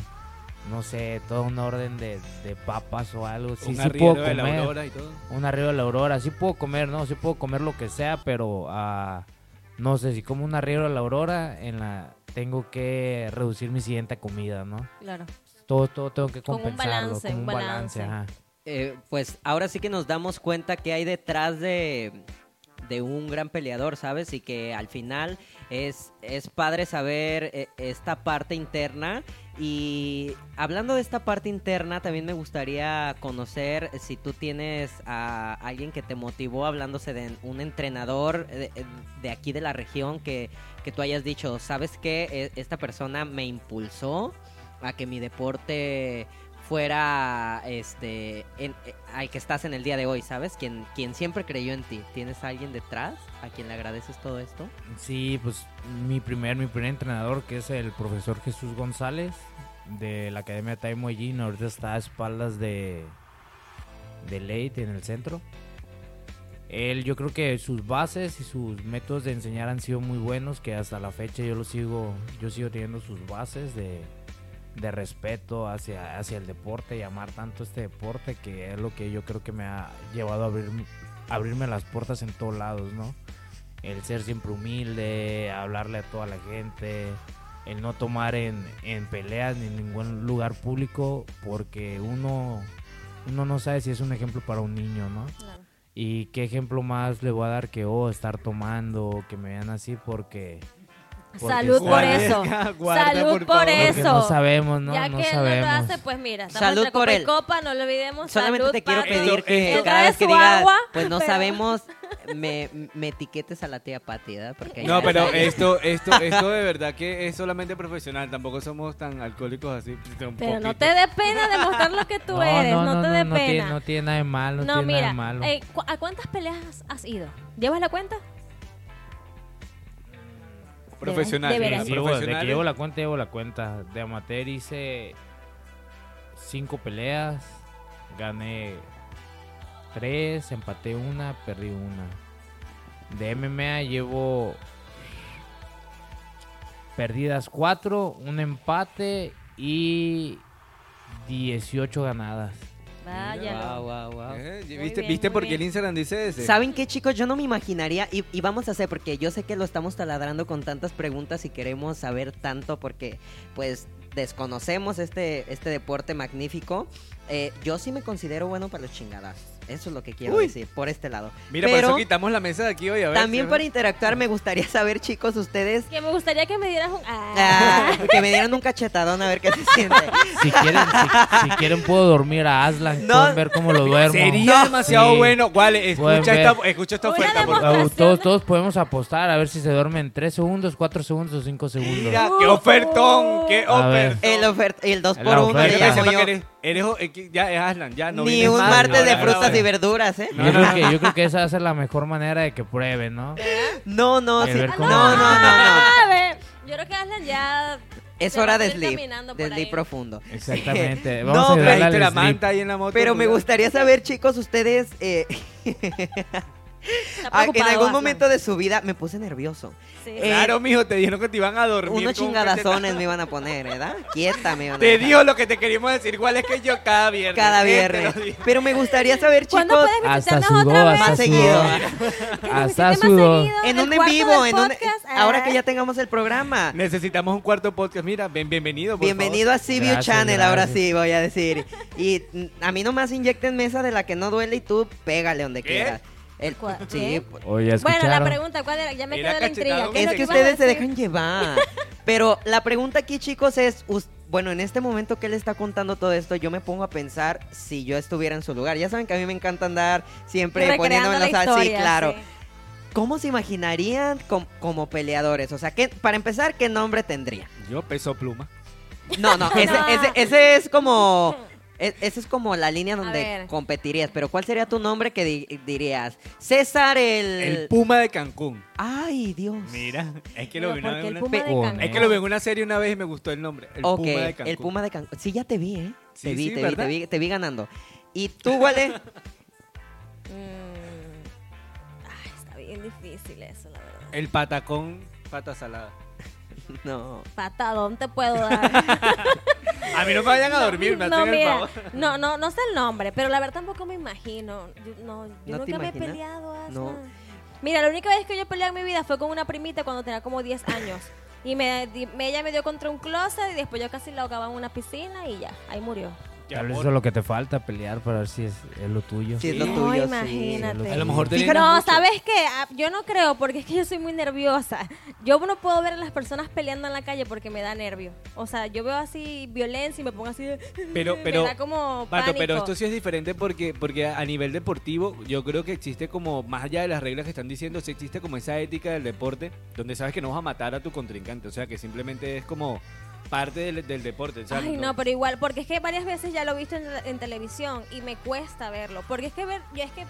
no sé, toda una orden de, de papas o algo? Sí, un sí arriero puedo de la comer. aurora y todo. Un arriero de la aurora, sí puedo comer, ¿no? Sí puedo comer lo que sea, pero ah, no sé, si como un arriero de la aurora, en la tengo que reducir mi siguiente comida, ¿no? Claro. Todo, todo tengo que Con un compensarlo. balance, como un un balance, balance. ajá. Eh, pues ahora sí que nos damos cuenta que hay detrás de, de un gran peleador, ¿sabes? Y que al final es, es padre saber eh, esta parte interna. Y hablando de esta parte interna, también me gustaría conocer si tú tienes a alguien que te motivó, hablándose de un entrenador de, aquí de la región, que, que tú hayas dicho, ¿sabes qué? E- Esta persona me impulsó a que mi deporte fuera este en, eh, al que estás en el día de hoy, ¿sabes? Quien, quien siempre creyó en ti. ¿Tienes a alguien detrás a quien le agradeces todo esto? Sí, pues mi primer, mi primer entrenador, que es el profesor Jesús González, de la Academia Taimo Allin, ahorita está a espaldas de, de Leite en el centro. Él, yo creo que sus bases y sus métodos de enseñar han sido muy buenos, que hasta la fecha yo lo sigo, yo sigo teniendo sus bases de, de respeto hacia, hacia el deporte y amar tanto este deporte que es lo que yo creo que me ha llevado a abrir, abrirme las puertas en todos lados, ¿no? El ser siempre humilde, hablarle a toda la gente, el no tomar en, en peleas ni en ningún lugar público porque uno, uno no sabe si es un ejemplo para un niño, ¿no? Claro. Y qué ejemplo más le voy a dar que, oh, estar tomando, que me vean así porque... porque Salud por eso. (laughs) Salud por eso. no sabemos, ¿no? ya no que sabemos. no lo hace, pues mira, estamos Salud por él. copa, no lo olvidemos. Solamente Salud, te quiero pedir que cada vez que digas, agua, pues no pero- sabemos, (laughs) me, me etiquetes a la tía Pati, ¿verdad? Porque No, pero esto, esto, (laughs) esto de verdad que es solamente profesional. Tampoco somos tan alcohólicos así. un Pero no te dé pena demostrar lo que tú eres, no, te dé no pena. Tiene, no tiene nada de malo, no, No, tiene nada mira, de malo. eh, ¿cu- ¿a cuántas peleas has ido? ¿Llevas la cuenta? Profesional. De Sí, veras. sí, llevo- de que llevo la cuenta, llevo la cuenta. De amateur hice cinco peleas, gané tres, empaté una, perdí una. De MMA llevo perdidas cuatro, un empate y 18 ganadas. Vaya. Guau, guau, guau. Eh, Muy ¿Viste, bien, ¿viste por qué el Instagram dice ese? ¿Saben qué, chicos? Yo no me imaginaría, y, y vamos a hacer, porque yo sé que lo estamos taladrando con tantas preguntas y queremos saber tanto, porque pues desconocemos este, este deporte magnífico. Eh, yo sí me considero bueno para los chingadas. Eso es lo que quiero Uy. decir, por este lado. Mira, por Pero eso quitamos la mesa de aquí hoy. A ver, también ¿sí? para interactuar me gustaría saber, chicos, ustedes... Que me gustaría que me dieras un... Ah. ah, que me dieran un cachetadón a ver qué se (laughs) siente. Si quieren, si, si quieren puedo dormir a Aslan, No. pueden ver cómo lo duermo. Sería demasiado Sí. bueno. Vale, escucha esta, escucha esta oferta, por favor. Todos, todos podemos apostar a ver si se duerme en 3 segundos, 4 segundos o 5 segundos. Mira, qué ofertón, qué ofertón. El, ofer- el 2 La por 1 Para le llamo yo. Eres, eh, ya es Aslan, ya no Ni un más. martes de frutas y verduras, ¿eh? No, yo, no, creo no. que, yo creo que esa va a ser la mejor manera de que prueben, ¿no? No, no, sí. No, no, no, no. A ver, yo creo que Aslan ya... Es Se hora de sleep, de sleep profundo. Exactamente. No, (laughs) Vamos a pero la manta ahí en la moto. Pero me gustaría saber, chicos, ustedes, eh, (laughs) ah, en algún Aslan. momento de su vida me puse nervioso. Sí. Eh, Claro, mijo, te dijeron que te iban a dormir. Unos chingadazones me iban a poner, ¿verdad? Quieta me iban a Te digo lo que te queríamos decir. Igual es que yo cada viernes. Cada ¿eh? Viernes. Pero me gustaría saber, chicos, ¿Cuándo puedes Hasta visitarnos sudó, otra vez? hasta más seguido. Hasta sudó. En un en vivo, en un, ahora que Ah. ya tengamos el programa. Necesitamos un cuarto podcast. Mira, ven, bienvenido. por Bienvenido a CBU Gracias, Channel, ahora sí voy a decir. Y a mí nomás inyecten mesa de la que no duele y tú pégale donde ¿Qué? quieras. El, ¿Cuál? sí, ¿Qué? pues, Oye, ¿ya Bueno, la pregunta, ¿cuál era? Ya me quedé la intriga. cachetado. ¿Qué es que ustedes se dejan llevar. Pero la pregunta aquí, chicos, es, bueno, en este momento que él está contando todo esto, yo me pongo a pensar si yo estuviera en su lugar. Ya saben que a mí me encanta andar siempre Recreando poniéndome la sí, claro. sí. ¿Cómo se imaginarían com- como peleadores? O sea, ¿qué, para empezar, ¿qué nombre tendría? Yo peso pluma. No, no, (laughs) ese, No. ese, ese es como... e- Esa es como la línea donde competirías, pero ¿cuál sería tu nombre que di- dirías? César el... El puma de Cancún. Ay, Dios. Mira, es que lo vi una ¿por vez qué en el una-? Es que lo vi en una serie una vez y me gustó el nombre. El ok, puma de Cancún. el Puma de Cancún. Sí, ya te vi, ¿eh? Sí, te vi, sí, te, vi, te vi, te vi ganando. ¿Y tú, Wale? (laughs) Mm. Ay, está bien difícil eso, la verdad. El patacón, pata salada. (laughs) no. Patadón te puedo dar. (laughs) A mí no me vayan a dormir, me no, hacen el mira, favor. no, no, no sé el nombre, pero la verdad tampoco me imagino. Yo, no, yo ¿No te nunca me he imaginas? peleado. Aslan. No. Mira, la única vez que yo peleé en mi vida fue con una primita cuando tenía como 10 años. Y me, me- ella me dio contra un closet y después yo casi la ahogaba en una piscina y ya, ahí murió. Ya, Tal vez eso es lo que te falta, pelear para ver si es, es lo tuyo. Sí, es lo tuyo, No, sí. imagínate. A lo mejor te No, ¿sabes qué? Ah, Yo no creo, porque es que yo soy muy nerviosa. Yo no puedo ver a las personas peleando en la calle porque me da nervio. O sea, yo veo así violencia y me pongo así de... Pero, (laughs) pero, me da como pero esto sí es diferente porque, porque a nivel deportivo yo creo que existe como, más allá de las reglas que están diciendo, sí existe como esa ética del deporte donde sabes que no vas a matar a tu contrincante. O sea, que simplemente es como parte del, del deporte. sea, Ay, no, pero igual, porque es que varias veces ya lo he visto en, en televisión y me cuesta verlo. Porque es que ver, yo es que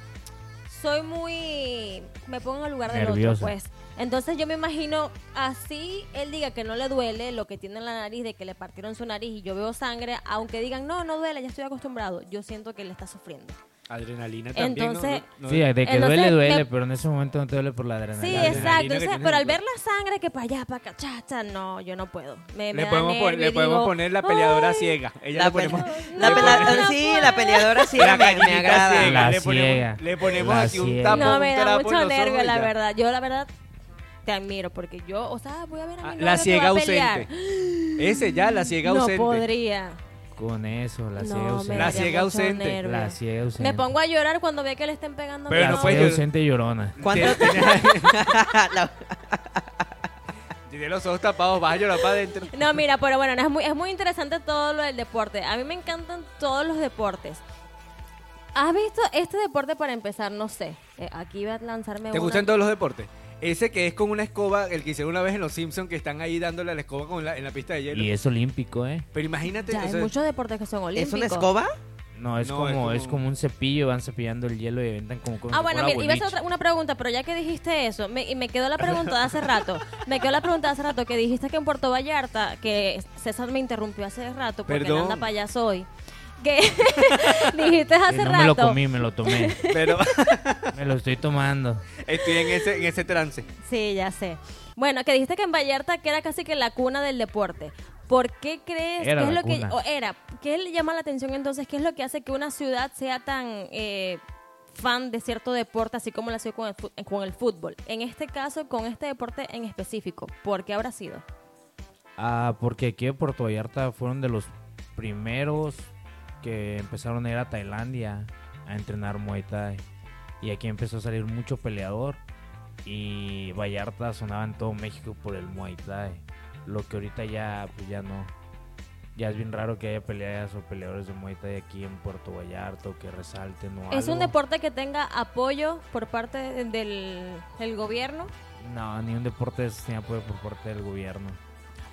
soy muy. Me pongo en el lugar del Nerviosa. otro, pues. Entonces yo me imagino así él diga que no le duele lo que tiene en la nariz, de que le partieron su nariz y yo veo sangre, aunque digan no, no duele, ya estoy acostumbrado. Yo siento que él está sufriendo. Adrenalina también. ¿no? Entonces- No- no- Sí, de que Entonces, duele, duele, me- pero en ese momento no te duele por la adrenalina. Sí, exacto. Entonces, pero al ver la sangre que para allá, para acá, cha, cha, no, yo no puedo. Me, me le da podemos, pon- nervio le podemos digo, poner la peleadora "Ay". ciega. Ella La, le ponemos, No, (laughs) la no sí, la peleadora la me, me agrada. ciega. La le ponemos, ciega. le ponemos La aquí un ciega. tapo, No, me da trapo mucho nervio, la verdad. Yo, la verdad, te admiro porque yo, o sea, voy a ver a mi Ah, novio La que ciega ausente. Ese ya, la ciega (gasps) No ausente. podría. Con eso, la No, ciega me ausente. La ciega ausente. La ciega ausente. Me pongo a llorar cuando ve que le estén pegando Pero no La novio. ciega ausente llorona. ¿Cuánto? (laughs) (laughs) Tiene los ojos tapados, vas a llorar para adentro. No, mira, pero bueno, no, es muy, es muy interesante todo lo del deporte. A mí me encantan todos los deportes. ¿Has visto este deporte para empezar? No sé. Eh, aquí iba a lanzarme ¿Te una. gustan todos los deportes? Ese que es con una escoba, el que hicieron una vez en Los Simpsons, que están ahí dándole a la escoba con la, en la pista de hielo. Y es olímpico, ¿eh? Pero imagínate, Ya, o hay sea, muchos deportes que son ¿Es olímpicos. una escoba? No, es, No, como, es es como- un cepillo, van cepillando el hielo y aventan como, como Ah, bueno, mira, iba a hacer otra- una pregunta, pero ya que dijiste eso, me, y me quedó la pregunta de hace rato. Me quedó la pregunta de hace rato que dijiste que en Puerto Vallarta, que César me interrumpió hace rato porque Perdón. anda payaso hoy. Que (laughs) dijiste hace no rato. me lo comí, me lo tomé. pero (laughs) me lo estoy tomando. estoy en ese, en ese trance. Sí, ya sé. Bueno, que dijiste que en Vallarta que era casi que la cuna del deporte. ¿Por qué crees Era que es que cuna. o era? ¿Qué le llama la atención entonces? ¿Qué es lo que hace que una ciudad sea tan eh, fan de cierto deporte, así como la ciudad con el, fu- con el fútbol? En este caso, con este deporte en específico, ¿por qué habrá sido? Ah, porque aquí en Puerto Vallarta fueron de los primeros que empezaron a ir a Tailandia a entrenar Muay Thai. Y aquí empezó a salir mucho peleador. Y Vallarta sonaba en todo México por el Muay Thai. Lo que ahorita ya, pues ya no. Ya es bien raro que haya peleas o peleadores de Muay Thai aquí en Puerto Vallarta o que resalten o ¿Es un deporte que tenga apoyo por parte del, del gobierno? No, ni un deporte tiene apoyo por parte del gobierno.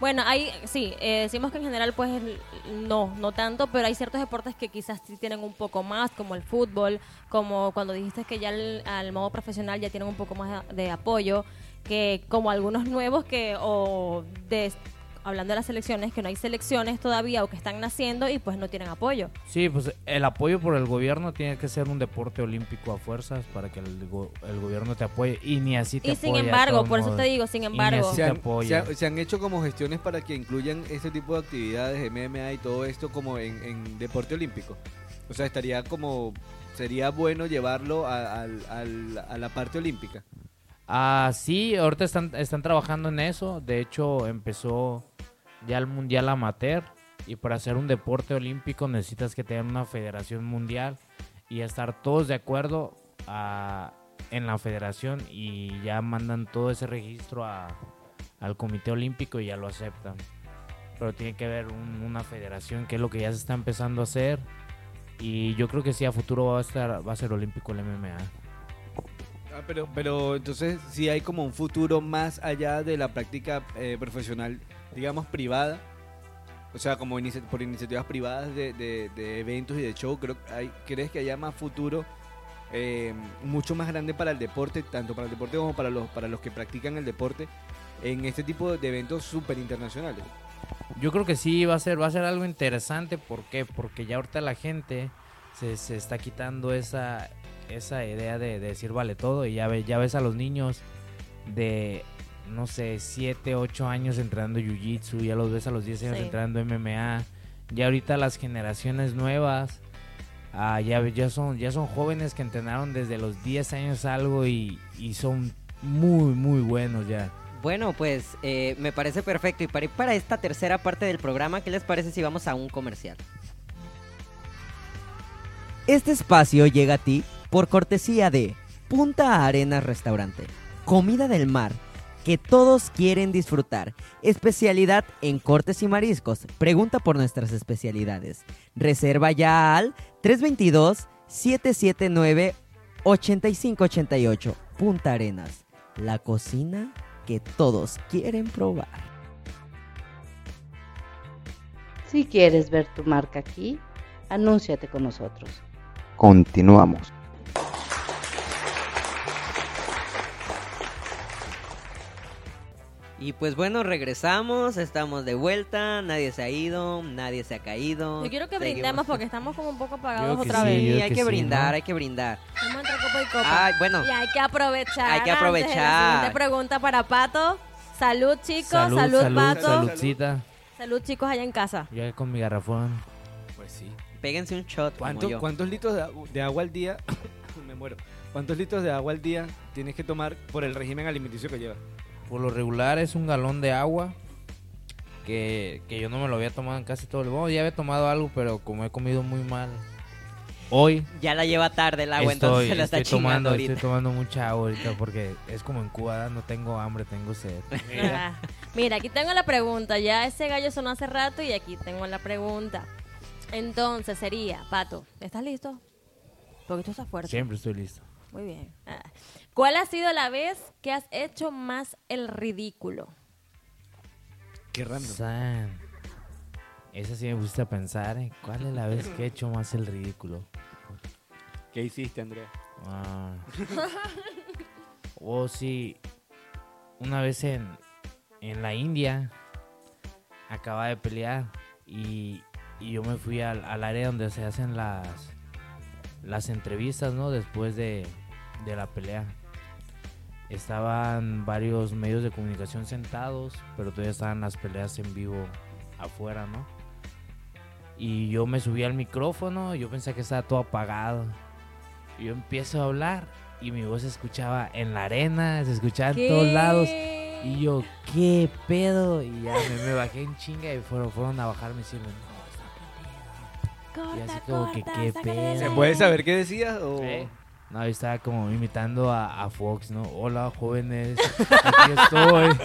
Bueno, hay, sí, eh, decimos que en general pues no, no tanto, pero hay ciertos deportes que quizás sí tienen un poco más, como el fútbol, como cuando dijiste que ya el- al modo profesional ya tienen un poco más de apoyo, que como algunos nuevos que, o de, hablando de las selecciones, que no hay selecciones todavía o que están naciendo y pues no tienen apoyo. Sí, pues el apoyo por el gobierno tiene que ser un deporte olímpico a fuerzas para que el, go- el gobierno te apoye y ni así te Y apoya. sin de embargo, por eso te digo, sin embargo, así Se te han, apoya. se ha- se han hecho como gestiones para que incluyan este tipo de actividades, MMA y todo esto como en, en deporte olímpico. O sea, estaría como, sería bueno llevarlo a, al- al- a la parte olímpica. Ah, sí, ahorita están, trabajando en eso. De hecho, empezó ya el Mundial Amateur. Y para hacer un deporte olímpico necesitas que tengan una federación mundial y estar todos de acuerdo a- en la federación y ya mandan todo ese registro al Comité Olímpico y ya lo aceptan. Pero tiene que haber un- una federación que es lo que ya se está empezando a hacer. Y yo creo que sí, a futuro va a, estar, va a ser olímpico el MMA. Pero, pero entonces sí hay como un futuro más allá de la práctica eh, profesional, digamos, privada. O sea, como inici- por iniciativas privadas de, de- eventos y de show, creo, hay, ¿crees que haya más futuro eh, mucho más grande para el deporte, tanto para el deporte como para los, para los que practican el deporte, en este tipo de eventos súper internacionales? Yo creo que sí va a ser, va a ser algo interesante. ¿Por qué? Porque ya ahorita la gente se, se está quitando esa, esa idea de, de decir vale todo. Y ya, ve, ya ves a los niños de, no sé, 7, 8 años entrenando jiu-jitsu. Ya los ves a los 10 años Sí. entrenando MMA. Ya ahorita las generaciones nuevas. ah, ya, ya, son, ya son jóvenes que entrenaron desde los 10 años algo y, y son muy, muy buenos ya. Bueno, pues eh, me parece perfecto. Y para ir para esta tercera parte del programa, ¿qué les parece si vamos a un comercial? Este espacio llega a ti por cortesía de Punta Arenas Restaurante. Comida del mar que todos quieren disfrutar. Especialidad en cortes y mariscos. Pregunta por nuestras especialidades. Reserva ya al 322-779-8588. Punta Arenas. La cocina que todos quieren probar. Si quieres ver tu marca aquí, anúnciate con nosotros. Continuamos. Y pues bueno, regresamos, estamos de vuelta, nadie se ha ido, nadie se ha caído. Yo quiero que Seguimos. brindemos porque estamos como un poco apagados otra sí, vez. Sí, yo hay que que sí, brindar, ¿no? hay que brindar. Estamos entre copa y copa. Ay, bueno, Y hay que aprovechar. Hay que antes de la aprovechar. siguiente pregunta para Pato. Salud, chicos. Salud, salud, salud, Pato. saludcita. Salud, chicos, allá en casa. Yo con mi garrafón. Pues sí. péguense un shot. como ¿Cuánto- yo. ¿Cuántos litros de agua al día? (coughs) me muero. ¿Cuántos litros de agua al día tienes que tomar por el régimen alimenticio que llevas? Por lo regular es un galón de agua. Que, que yo no me lo había tomado en casi todo el... Bueno, ya había tomado algo, pero como he comido muy mal. Hoy Ya la lleva tarde el agua, estoy, entonces se la está estoy chingando tomando, ahorita. estoy tomando mucha agua ahorita porque es como en Cuba, no tengo hambre, tengo sed. (laughs) Ah, Mira, aquí tengo la pregunta. Ya ese gallo sonó hace rato y aquí tengo la pregunta. Entonces sería, Pato, ¿estás listo? Porque esto está fuerte. Siempre estoy listo. Muy bien. Ah. ¿Cuál ha sido la vez que has hecho más el ridículo? Qué random. San. Esa sí me gusta pensar, ¿eh? ¿Cuál es la vez que he hecho más el ridículo? ¿Qué hiciste, Andrea? Ah. Oh, sí. Una vez en, en la India acaba de pelear y, y yo me fui al, al área donde se hacen las, las entrevistas, ¿no? Después de, de la pelea. Estaban varios medios de comunicación sentados, pero todavía estaban las peleas en vivo afuera, ¿no? Y yo me subí al micrófono, yo pensé que estaba todo apagado. Y yo empiezo a hablar y mi voz se escuchaba en la arena, se escuchaba en todos lados. Y yo, ¿qué pedo? Y ya me, me bajé en chinga y fueron, fueron a bajarme y decirme, no, está prendido. Y así como que, ¿qué pedo? ¿Se puede saber qué decías? O... Sí. No, yo estaba como imitando a, a Fox, ¿no? Hola, jóvenes, aquí estoy. (laughs)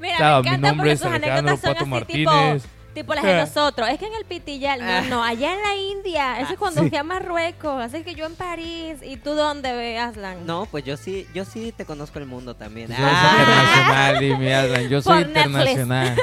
Mira, me mi encanta nombre porque es tus Alejandro anécdotas son Pato así tipo, Martínez. tipo las de (laughs) nosotros. Es que en el Pitillal, Ah. no, no, allá en la India. Eso es cuando fui a Marruecos. Así que yo en París. ¿Y tú dónde ves, Aslan? No, pues yo sí, yo sí te conozco el mundo también. Yo Ah. soy internacional, dime, Alan, yo soy Por internacional.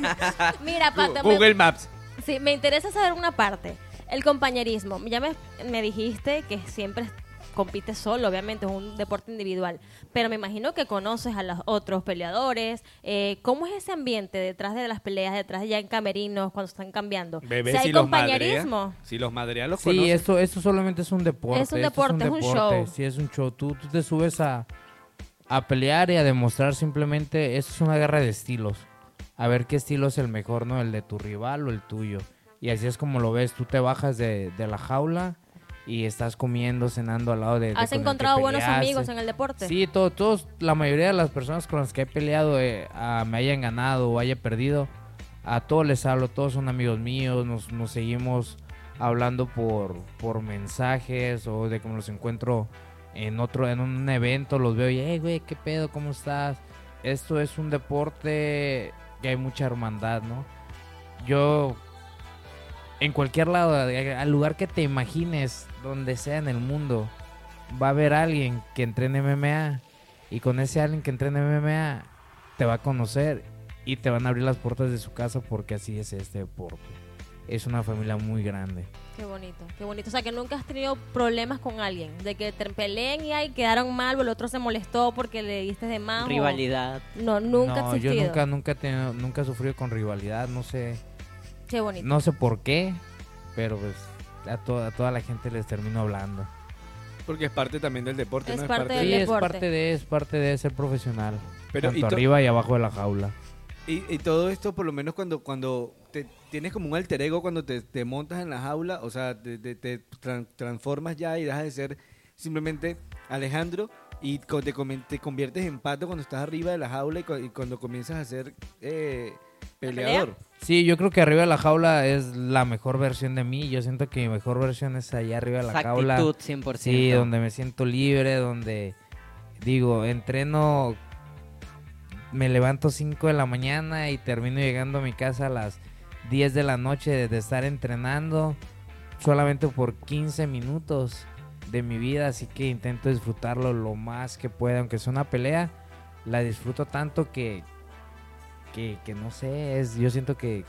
(laughs) Mira, Pato, me- Google Maps. Sí, me interesa saber una parte. El compañerismo. Ya me, me dijiste que siempre compites solo, obviamente, es un deporte individual. Pero me imagino que conoces a los otros peleadores. Eh, ¿Cómo es ese ambiente detrás de las peleas, detrás de ya en camerinos, cuando están cambiando? Bebé, si hay si los compañerismo. madrea, si los madrea los Sí, conoces. esto, esto solamente es un deporte. Es un deporte, es un show. Sí, es un show. Tú, tú te subes a, a pelear y a demostrar simplemente, esto es una guerra de estilos. A ver qué estilo es el mejor, ¿no? El de tu rival o el tuyo. Y así es como lo ves. Tú te bajas de, de la jaula y estás comiendo, cenando al lado de... ¿Has encontrado buenos amigos en el deporte? Sí, todo, todos, la mayoría de las personas con las que he peleado eh, ah, me hayan ganado o haya perdido, a todos les hablo, todos son amigos míos, nos, nos seguimos hablando por, por mensajes o de cómo los encuentro en otro, en un evento, los veo y, hey, güey, ¿qué pedo? ¿Cómo estás? Esto es un deporte que hay mucha hermandad, ¿no? Yo, en cualquier lado, al lugar que te imagines, donde sea en el mundo, va a haber alguien que entrene MMA y con ese alguien que entrene MMA te va a conocer y te van a abrir las puertas de su casa porque así es este deporte. Es una familia muy grande. Qué bonito, qué bonito. O sea, que nunca has tenido problemas con alguien. De que te peleen y ahí quedaron mal o el otro se molestó porque le diste de más. o- Rivalidad. No, nunca no, yo nunca, nunca he tenido, nunca he sufrido con rivalidad, no sé, Qué bonito. no sé por qué, pero pues a, to- a toda la gente les termino hablando. Porque es parte también del deporte, Es ¿no? parte de- del Sí, es parte de, es parte de ser profesional. Pero, tanto y arriba y abajo de la jaula. Y, y todo esto, por lo menos cuando, cuando te, tienes como un alter ego, cuando te, te montas en la jaula, o sea, te, te- te tran- transformas ya y dejas de ser simplemente Alejandro y te, conviertes en pato cuando estás arriba de la jaula y, cu- y cuando comienzas a ser eh, peleador. Sí, yo creo que arriba de la jaula es la mejor versión de mí. Yo siento que mi mejor versión es allá arriba de la jaula. actitud 100%. Sí, donde me siento libre, donde digo, entreno, me levanto 5 de la mañana y termino llegando a mi casa a las 10 de la noche de estar entrenando solamente por 15 minutos de mi vida, así que intento disfrutarlo lo más que pueda, aunque sea una pelea, la disfruto tanto que que, que no sé, es yo siento que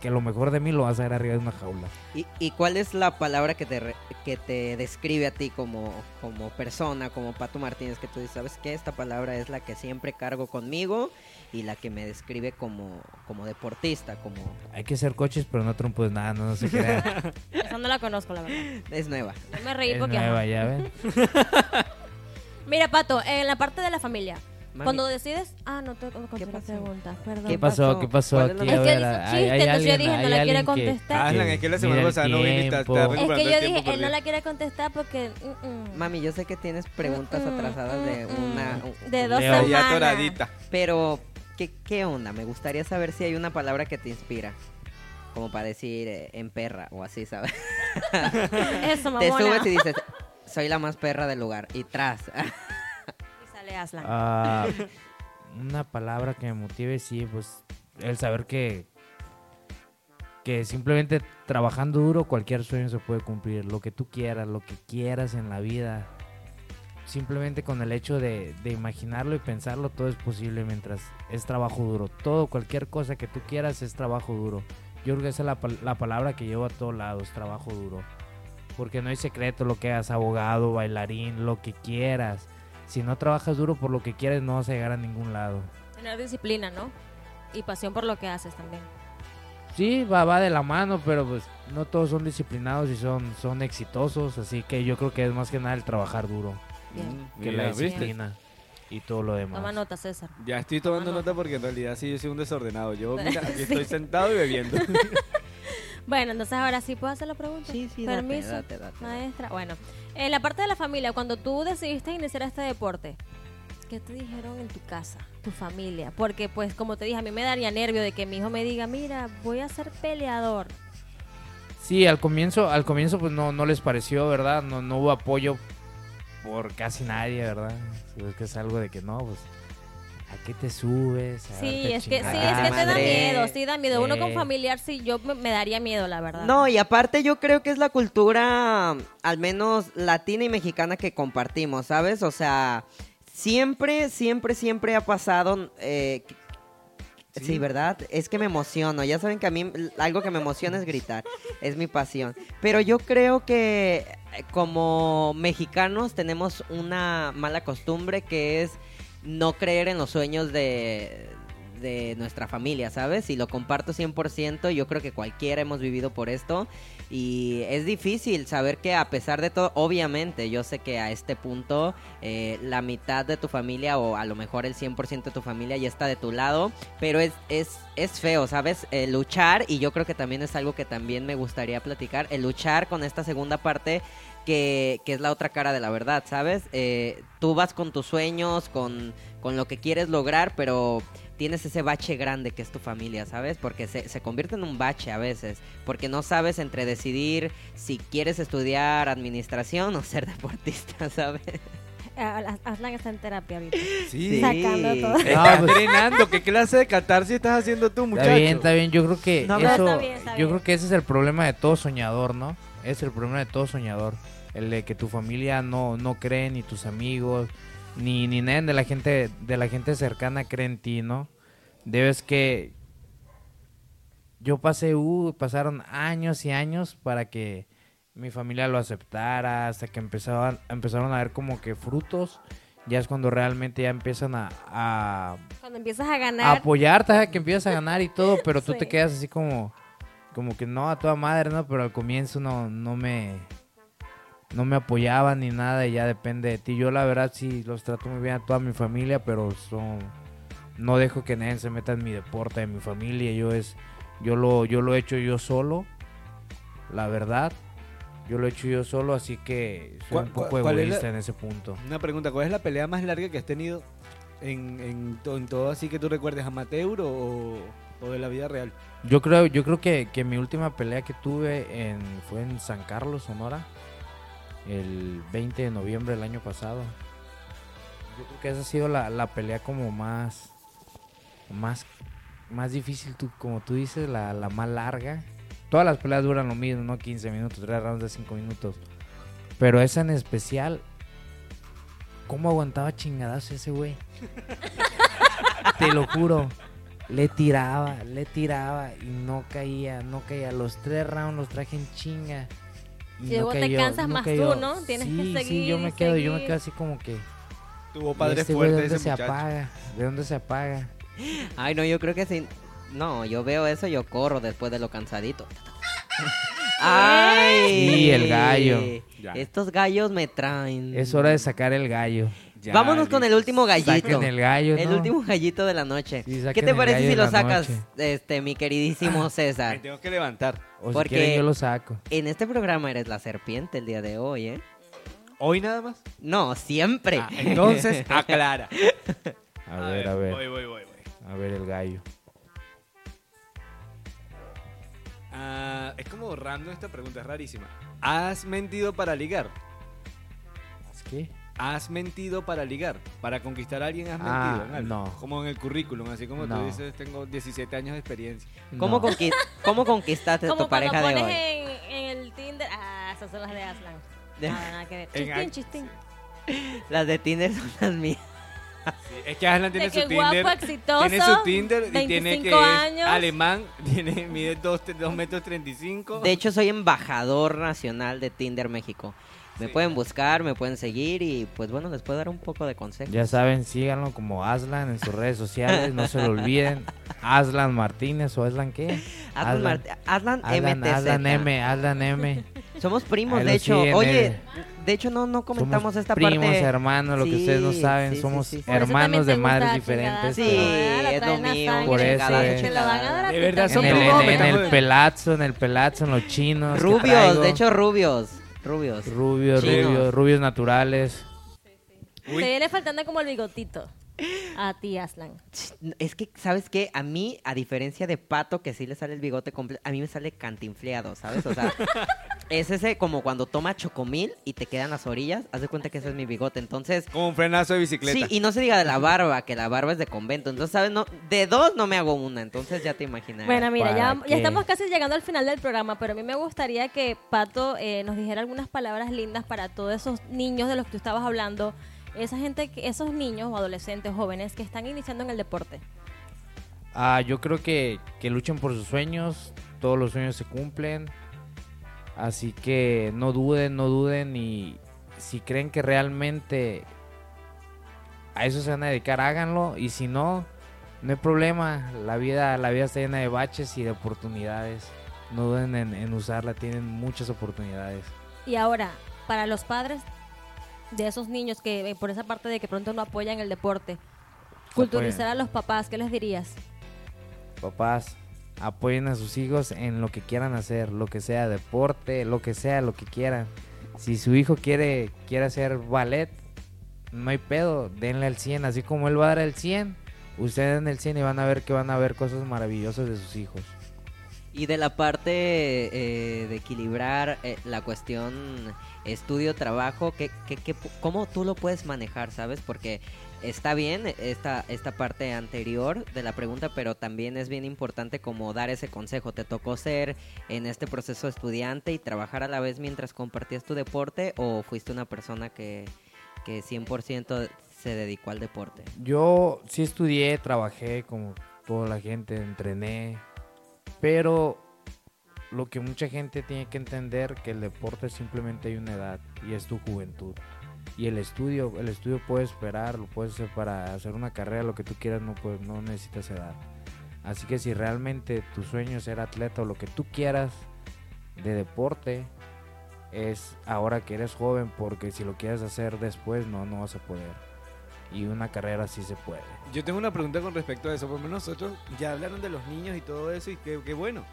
que lo mejor de mí lo vas a ver arriba de una jaula. ¿Y, y cuál es la palabra que te, re- que te describe a ti como, como persona, como Pato Martínez, que tú dices, ¿sabes qué? Esta palabra es la que siempre cargo conmigo y la que me describe como, como deportista, como... Hay que ser coches, pero no trompos nada, no, no se crea. (laughs) Esa no la conozco, la verdad. Es nueva. Yo me reí es porque... nueva, ya ven. (laughs) Mira, Pato, en la parte de la familia, Mami, cuando decides... Ah, no te conté ¿Qué la pasó? pregunta, perdón. ¿Qué pasó? pasó? ¿Qué pasó ¿Cuál es que hizo chiste, hay entonces yo dije, no la quiere contestar. Alan, es que la semana pasada no viniste, Es que yo dije, él no la quiere contestar porque... mm, mm. Mami, yo sé que tienes preguntas Mm, atrasadas de una... De dos Leo. Ya semanas. atoradita. Pero, ¿qué, ¿qué onda? Me gustaría saber si hay una palabra que te inspira. Como para decir eh, en perra o así, ¿sabes? (laughs) Eso, Te mamona. subes y dices, soy la más perra del lugar. Y tras. (laughs) Ah, una palabra que me motive, sí, pues el saber que que simplemente trabajando duro cualquier sueño se puede cumplir, lo que tú quieras, lo que quieras en la vida. Simplemente con el hecho de, de imaginarlo y pensarlo todo es posible mientras es trabajo duro. Todo, cualquier cosa que tú quieras es trabajo duro. Yo creo que esa es la, la palabra que llevo a todos lados, trabajo duro. Porque no hay secreto lo que hagas, abogado, bailarín, lo que quieras. Si no trabajas duro por lo que quieres, no vas a llegar a ningún lado. Tener disciplina, ¿no? Y pasión por lo que haces también. Sí, va, va de la mano, pero pues no todos son disciplinados y son, son exitosos. Así que yo creo que es más que nada el trabajar duro Bien. Mm, que mira, la ¿viste? disciplina y todo lo demás. Toma nota, César. Ya estoy tomando Toma nota porque en realidad sí yo soy un desordenado. Yo, (laughs) mira, aquí estoy sentado y bebiendo. (laughs) Bueno, entonces ahora sí puedo hacer la pregunta. Sí, sí, date, Permiso, date, date, date. maestra. Bueno, en la parte de la familia, cuando tú decidiste iniciar este deporte, ¿qué te dijeron en tu casa, tu familia? Porque, pues, como te dije, a mí me daría nervio de que mi hijo me diga, mira, voy a ser peleador. Sí, al comienzo, al comienzo pues no, no les pareció, ¿verdad? No, no hubo apoyo por casi nadie, ¿verdad? Es que es algo de que no, pues, ¿a qué te subes? A Sí, es que, sí, es que te da miedo, sí da miedo. Uno con familiar, sí, yo me, me daría miedo, la verdad. No, y aparte yo creo que es la cultura, al menos latina y mexicana que compartimos, ¿sabes? O sea, siempre, siempre, siempre ha pasado... eh, Sí. ¿verdad? Es que me emociono. Ya saben que a mí algo que me emociona es gritar. Es mi pasión. Pero yo creo que eh, como mexicanos tenemos una mala costumbre que es no creer en los sueños de, de nuestra familia, ¿sabes? Y lo comparto 100%. Yo creo que cualquiera hemos vivido por esto. Y es difícil saber que a pesar de todo, obviamente, yo sé que a este punto eh, la mitad de tu familia o a lo mejor el 100% de tu familia ya está de tu lado, pero es, es, es feo, ¿sabes? Eh, luchar, y yo creo que también es algo que también me gustaría platicar, el luchar con esta segunda parte que, que es la otra cara de la verdad, ¿sabes? Eh, tú vas con tus sueños, con, con lo que quieres lograr, pero tienes ese bache grande que es tu familia, ¿sabes? Porque se, se convierte en un bache a veces, porque no sabes entre decidir si quieres estudiar administración (laughs) o ser deportista, (laughs) ¿sabes? Ah, Aslan está en terapia ahorita. Sí. Sacando todo. No, pues- drenando. ¿Qué clase de catarsis estás haciendo tú, muchacho? Está bien, está bien. Yo creo que No, eso, está bien, está yo bien. creo que ese es el problema de todo soñador, ¿no? Es el problema de todo soñador, el de que tu familia no no cree ni tus amigos ni ni nadie de la gente de la gente cercana cree en ti, ¿no? Debes que yo pasé, uh, pasaron años y años para que mi familia lo aceptara, hasta que empezaban empezaron a ver como que frutos. Ya es cuando realmente ya empiezan a- a Cuando empiezas a a ganar, apoyarte, ajá, que empiezas a ganar y todo, (laughs) pero tú Sí. te quedas así como, como que no, a toda madre, ¿no? Pero al comienzo no, no me, no me apoyaban ni nada y ya depende de ti. Yo la verdad sí los trato muy bien a toda mi familia, pero son, no dejo que nadie se meta en mi deporte, en mi familia. Yo es, yo lo, yo lo he hecho yo solo, la verdad. Yo lo he hecho yo solo, así que soy ¿Cuál- un poco la- egoísta en ese punto. Una pregunta, ¿cuál es la pelea más larga que has tenido en, en todo así que tú recuerdes amateur o, o de la vida real? Yo creo, yo creo que, que mi última pelea que tuve en, fue en San Carlos, Sonora, el 20 de noviembre del año pasado. Yo creo que esa ha sido la, la pelea como más, más, más difícil, tú, como tú dices, la, la más larga. Todas las peleas duran lo mismo, ¿no? 15 minutos, 3 rounds de 5 minutos. Pero esa en especial, ¿cómo aguantaba chingadas ese güey? (laughs) Te lo juro. Le tiraba, le tiraba y no caía, no caía. Los tres rounds los traje en chinga. Y luego te cansas más tú, ¿no? Tienes que Sí, Sí, seguir, yo me quedo, yo me seguir. quedo así como que. Tuvo ¿y padres este güey fuertes ¿De ese dónde se muchacho. apaga? ¿De dónde se apaga? Ay, no, yo creo que sí. No, yo veo eso, yo corro después de lo cansadito. (laughs) Ay. Sí, el gallo. Ya. Estos gallos me traen. Es hora de sacar el gallo. Ya, Vámonos con el último gallito. Saquen el gallo, El ¿no? último gallito de la noche. Sí, ¿Qué te el parece gallo si de lo la sacas, noche. este, mi queridísimo (laughs) Me César? tengo que levantar. O Porque- si quieren yo lo saco. En este programa eres la serpiente el día de hoy, ¿eh? ¿Hoy nada más? No, siempre. Ah, entonces, (laughs) aclara. A ver, a ver. Voy, voy, voy, voy. A ver el gallo. Ah, es como random esta pregunta, es rarísima. ¿Has mentido para ligar? ¿Es qué? ¿Has mentido para ligar? ¿Para conquistar a alguien has Ah, mentido? en algo? no. Como en el currículum, así como tú No. dices, tengo 17 años de experiencia. ¿Cómo, No. conqui- ¿Cómo conquistaste a Como tu cuando pareja de pones hoy? en, en el Tinder. Ah, esas son las de Aslan. De- Nada, nada que ver. En Chistín, ac- chistín. Las de Tinder son las mías. Sí, es que Aslan tiene De que su Tinder. guapo, exitoso. tiene su Tinder y tiene que 25 es años. alemán, (laughs) tiene, mide 2 metros 35. De hecho, soy embajador nacional de Tinder México. Me Sí. pueden buscar, me pueden seguir y pues bueno, les puedo dar un poco de consejo. Ya saben, síganlo como Aslan en sus redes sociales. No se lo olviden. (laughs) Aslan Martínez o Aslan qué? Aslan, Aslan Aslan, MTZ. Aslan M, Aslan M. (laughs) Somos primos, Ahí de hecho. siguen, Oye, eh. de hecho no, no comentamos Somos esta primos, parte. hermanos, lo que Sí, ustedes no saben. sí, somos hermanos de madres diferentes. Sí, es lo mío. Por eso es. De verdad, son En el, primos, en, el pelazo, en el pelazo, en los chinos. que Rubios, de hecho rubios. Rubios. Rubios, Chinos. rubios, rubios naturales. Te viene faltando como el bigotito. A ti, Aslan. Es que, ¿sabes qué? A mí, a diferencia de Pato, que sí le sale el bigote completo, a mí me sale cantinfleado, ¿sabes? O sea, (laughs) es ese como cuando toma chocomil y te quedan las orillas, haz de cuenta que ese es mi bigote. Entonces, Como un frenazo de bicicleta. sí, y no se diga de la barba, que la barba es de convento. Entonces, ¿sabes? No, de dos no me hago una, entonces ya te imaginas. Bueno, mira, ya, estamos casi llegando al final del programa, pero a mí me gustaría que Pato eh, nos dijera algunas palabras lindas para todos esos niños de los que tú estabas hablando, esa gente, que- esos niños o adolescentes, jóvenes que están iniciando en el deporte. Ah, yo creo que, que luchen por sus sueños. Todos los sueños se cumplen. Así que no duden, no duden. Y si creen que realmente a eso se van a dedicar, háganlo. Y si no, no hay problema. La vida, la vida está llena de baches y de oportunidades. No duden en, en usarla, tienen muchas oportunidades. Y ahora, para los padres de esos niños que eh, por esa parte de que pronto no apoyan el deporte, culturizar a los papás, ¿qué les dirías? Papás, apoyen a sus hijos en lo que quieran hacer, lo que sea deporte, lo que sea, lo que quieran. Si su hijo quiere, quiere hacer ballet, no hay pedo, denle al 100, así como él va a dar el 100, ustedes den el 100 y van a ver que van a ver cosas maravillosas de sus hijos. Y de la parte eh, de equilibrar eh, la cuestión estudio-trabajo, ¿qué, qué, qué pu- ¿cómo tú lo puedes manejar, sabes? Porque está bien esta, esta parte anterior de la pregunta, pero también es bien importante como dar ese consejo. ¿Te tocó ser en este proceso estudiante y trabajar a la vez mientras compartías tu deporte o fuiste una persona que, que 100% se dedicó al deporte? Yo sí estudié, trabajé como toda la gente, entrené, pero lo que mucha gente tiene que entender que el deporte simplemente hay una edad y es tu juventud. Y el estudio, el estudio puede esperar, lo puedes hacer para hacer una carrera, lo que tú quieras, no, puedes, no necesitas edad. Así que si realmente tu sueño es ser atleta o lo que tú quieras de deporte, es ahora que eres joven, porque si lo quieres hacer después, no, no vas a poder. Y una carrera sí se puede. Yo tengo una pregunta con respecto a eso. Por lo menos nosotros ya hablaron de los niños y todo eso y qué, qué bueno.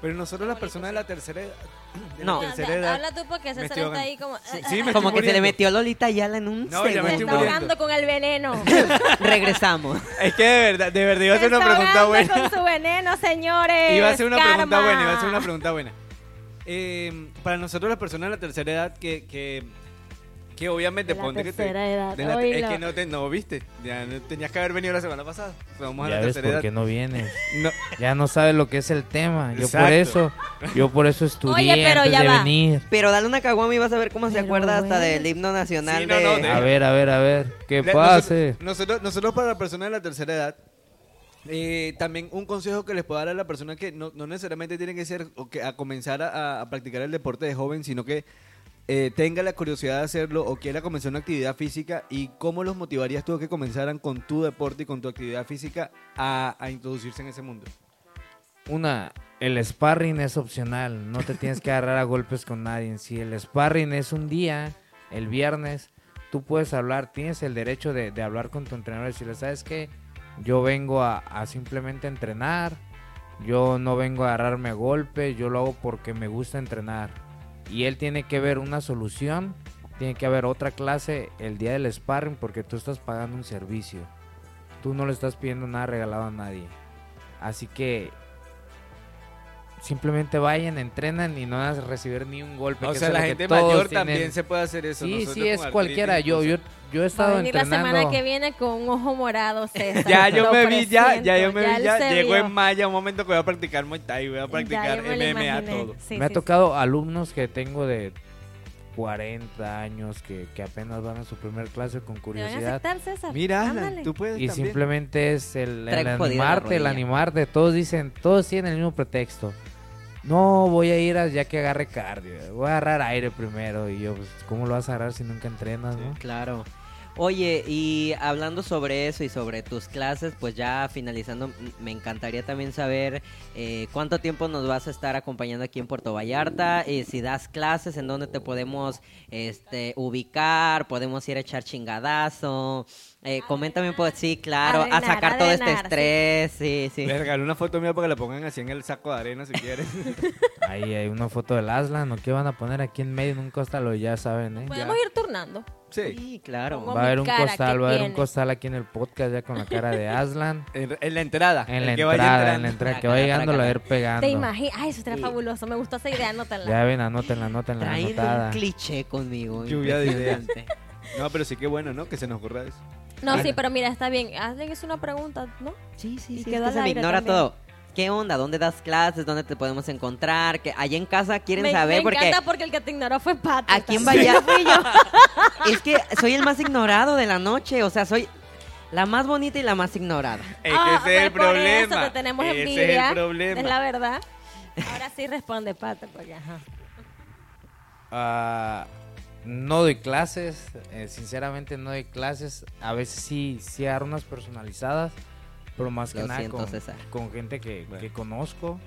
Pero nosotros las personas de la tercera edad... de la No. tercera Ya, edad Habla tú porque me César está ahogando. ahí como... Sí, sí, me Como que se le metió Lolita Ayala en un No, ya me Se estoy está muriendo. ahogando con el veneno. Regresamos. (laughs) Es que de verdad, de verdad iba a Se hacer una está pregunta buena. con su veneno, señores. Iba a hacer una Karma. pregunta buena, iba a hacer una pregunta buena. Eh, para nosotros las personas de la tercera edad que, que, que obviamente De la ponte que te- edad, de la- es que no te no viste, ya no- tenías que haber venido la semana pasada. Vamos a Ya la ves tercera por edad. qué no vienes. (laughs) No, Ya no sabes lo que es el tema. Yo por eso, yo por eso estudié Oye, pero antes ya de va. venir. Pero dale una caguama y vas a ver cómo se acuerda hasta del himno nacional Sí, no, de... no, de- A ver, a ver, a ver. ¿Qué Le- pase? Nosotros, nosotros, nosotros para la persona de la tercera edad Eh, también un consejo que les puedo dar a la persona que no, no necesariamente tiene que ser o que a comenzar a, a practicar el deporte de joven, sino que eh, tenga la curiosidad de hacerlo o quiera comenzar una actividad física y cómo los motivarías tú a que comenzaran con tu deporte y con tu actividad física a, a introducirse en ese mundo. Una, el sparring es opcional, no te tienes que agarrar a golpes con nadie. Si el sparring es un día, el viernes, tú puedes hablar, tienes el derecho de, de hablar con tu entrenador y decirle, ¿sabes qué? Yo vengo a, a simplemente entrenar, yo no vengo a agarrarme a golpes, yo lo hago porque me gusta entrenar. Y él tiene que ver una solución, tiene que haber otra clase el día del sparring porque tú estás pagando un servicio. Tú no le estás pidiendo nada regalado a nadie. Así que simplemente vayan, entrenan y no van a recibir ni un golpe. O que sea, la gente mayor tienen. también se puede hacer eso. Sí, Nosotros sí, es cualquiera. Yo, yo, yo he Va a estado venir la entrenando. semana que viene con un ojo morado, César. (laughs) Ya yo Lo me vi, ya, ya yo me vi, ya. vio. en mayo un momento que voy a practicar Muay Thai, voy a practicar MMA, todo. Sí, me ha sí, tocado alumnos que tengo de 40 años que, que apenas van a su primer clase con sí. ¿Te van a curiosidad. aceptar, César? Mira, Alan, Ándale. tú puedes Y también. simplemente es el, el animarte, el animarte. Todos dicen, todos tienen el mismo pretexto. No, voy a ir a- ya que agarre cardio. Voy a agarrar aire primero. Y yo, pues, ¿cómo lo vas a agarrar si nunca entrenas, no? Claro. Oye, y hablando sobre eso y sobre tus clases, pues ya finalizando, me encantaría también saber eh, cuánto tiempo nos vas a estar acompañando aquí en Puerto Vallarta, y si das clases, en dónde te podemos este, ubicar, podemos ir a echar chingadazo. Eh, coméntame, pues sí, claro, a Arenar, sacar todo este sí. estrés, sí, sí. Les regalé una foto mía para que la pongan así en el saco de arena si quieren. (laughs) Ahí hay una foto del Aslan. ¿O qué van a poner aquí en medio en un costal? Ya saben, ¿eh? Podemos ir turnando. sí. Sí, claro. Pongo Va a haber un costal, ¿qué va a haber un costal aquí en el podcast ya con la cara de Aslan. (laughs) En, en la entrada. En la entrada, en la entrada, que va llegando la ver pegando. ¿Te imaginas? Ay, eso estaría Sí. fabuloso. Me gustó esa idea, anótala. Ya ven, anótenla, anótenla, Traen anotada. un cliché conmigo. Lluvia de ideas. No, pero sí que bueno, ¿no? Que se nos ocurra eso. No, sí, pero mira, está bien. Hazle es una pregunta, ¿no? Sí, sí, Y sí, quedó es que se me ignora también. todo. ¿Qué onda? ¿Dónde das clases? ¿Dónde te podemos encontrar? Que allá en casa quieren me, saber me porque encanta porque el que te ignoró fue Pato. aquí en también. Vallarta (laughs) fui yo. es que soy el más ignorado de la noche, o sea, soy la más bonita y la más ignorada. Es Ah, que ese es el pues por problema. Eso te tenemos ese envidia. es el problema. Es la verdad. Ahora sí responde Pato, porque ajá. Ah, no doy clases, eh, sinceramente no doy clases. A veces sí, sí agarro unas personalizadas, pero más que Lo nada siento, con, César. con gente que, Bueno. que conozco.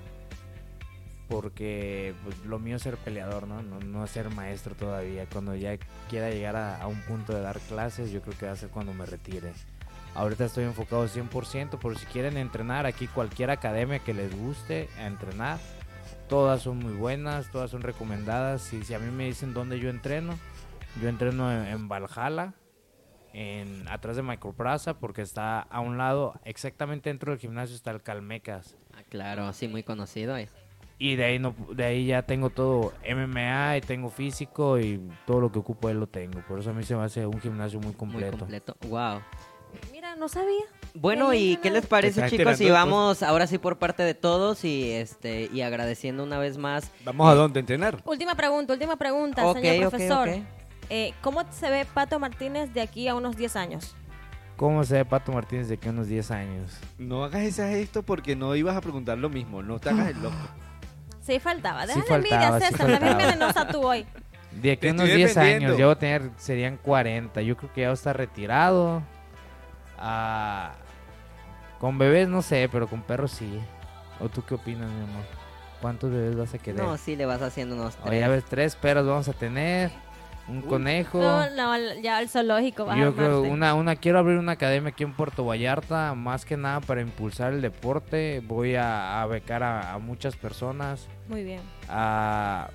Porque pues, lo mío es ser peleador, ¿no? ¿no? No ser maestro todavía. Cuando ya quiera llegar a, a un punto de dar clases, yo creo que va a ser cuando me retire. Ahorita estoy enfocado 100%, pero si quieren entrenar, aquí cualquier academia que les guste a entrenar, todas son muy buenas, todas son recomendadas. Y si a mí me dicen dónde yo entreno, yo entreno en, en Valhalla, en, atrás de Microplaza, porque está a un lado, exactamente dentro del gimnasio está el Calmecas. Ah, claro, sí, muy conocido. eh. Y de ahí, no, de ahí ya tengo todo MMA y tengo físico y todo lo que ocupo ahí lo tengo. Por eso a mí se me hace un gimnasio muy Muy completo. completo. Wow. Mira, no sabía. Bueno, ¿y qué les parece, chicos? Si vamos ahora sí por parte de todos y este y agradeciendo una vez más. Vamos a dónde entrenar. Última pregunta, última pregunta, señor profesor. ok. Eh, ¿Cómo se ve Pato Martínez de aquí a unos 10 años? ¿Cómo se ve Pato Martínez de aquí a unos 10 años? No hagas ese gesto porque no ibas a preguntar lo mismo. No te hagas el loco. (gasps) Sí, faltaba. Sí Déjale envidia, faltaba, sí César. También faltaba. venenosa tú hoy. De aquí a unos estoy 10 defendiendo. años, yo voy a tener, serían 40. Yo creo que ya voy a estar retirado. Ah, con bebés no sé, pero con perros sí. ¿O tú qué opinas, mi amor? ¿Cuántos bebés vas a querer? No, sí le vas haciendo unos O ya tres. ves, tres perros vamos a tener. Un conejo. No, no, ya al zoológico vas a Yo creo una, una quiero abrir una academia aquí en Puerto Vallarta, más que nada para impulsar el deporte. Voy a, a becar a, a muchas personas. Muy bien. A...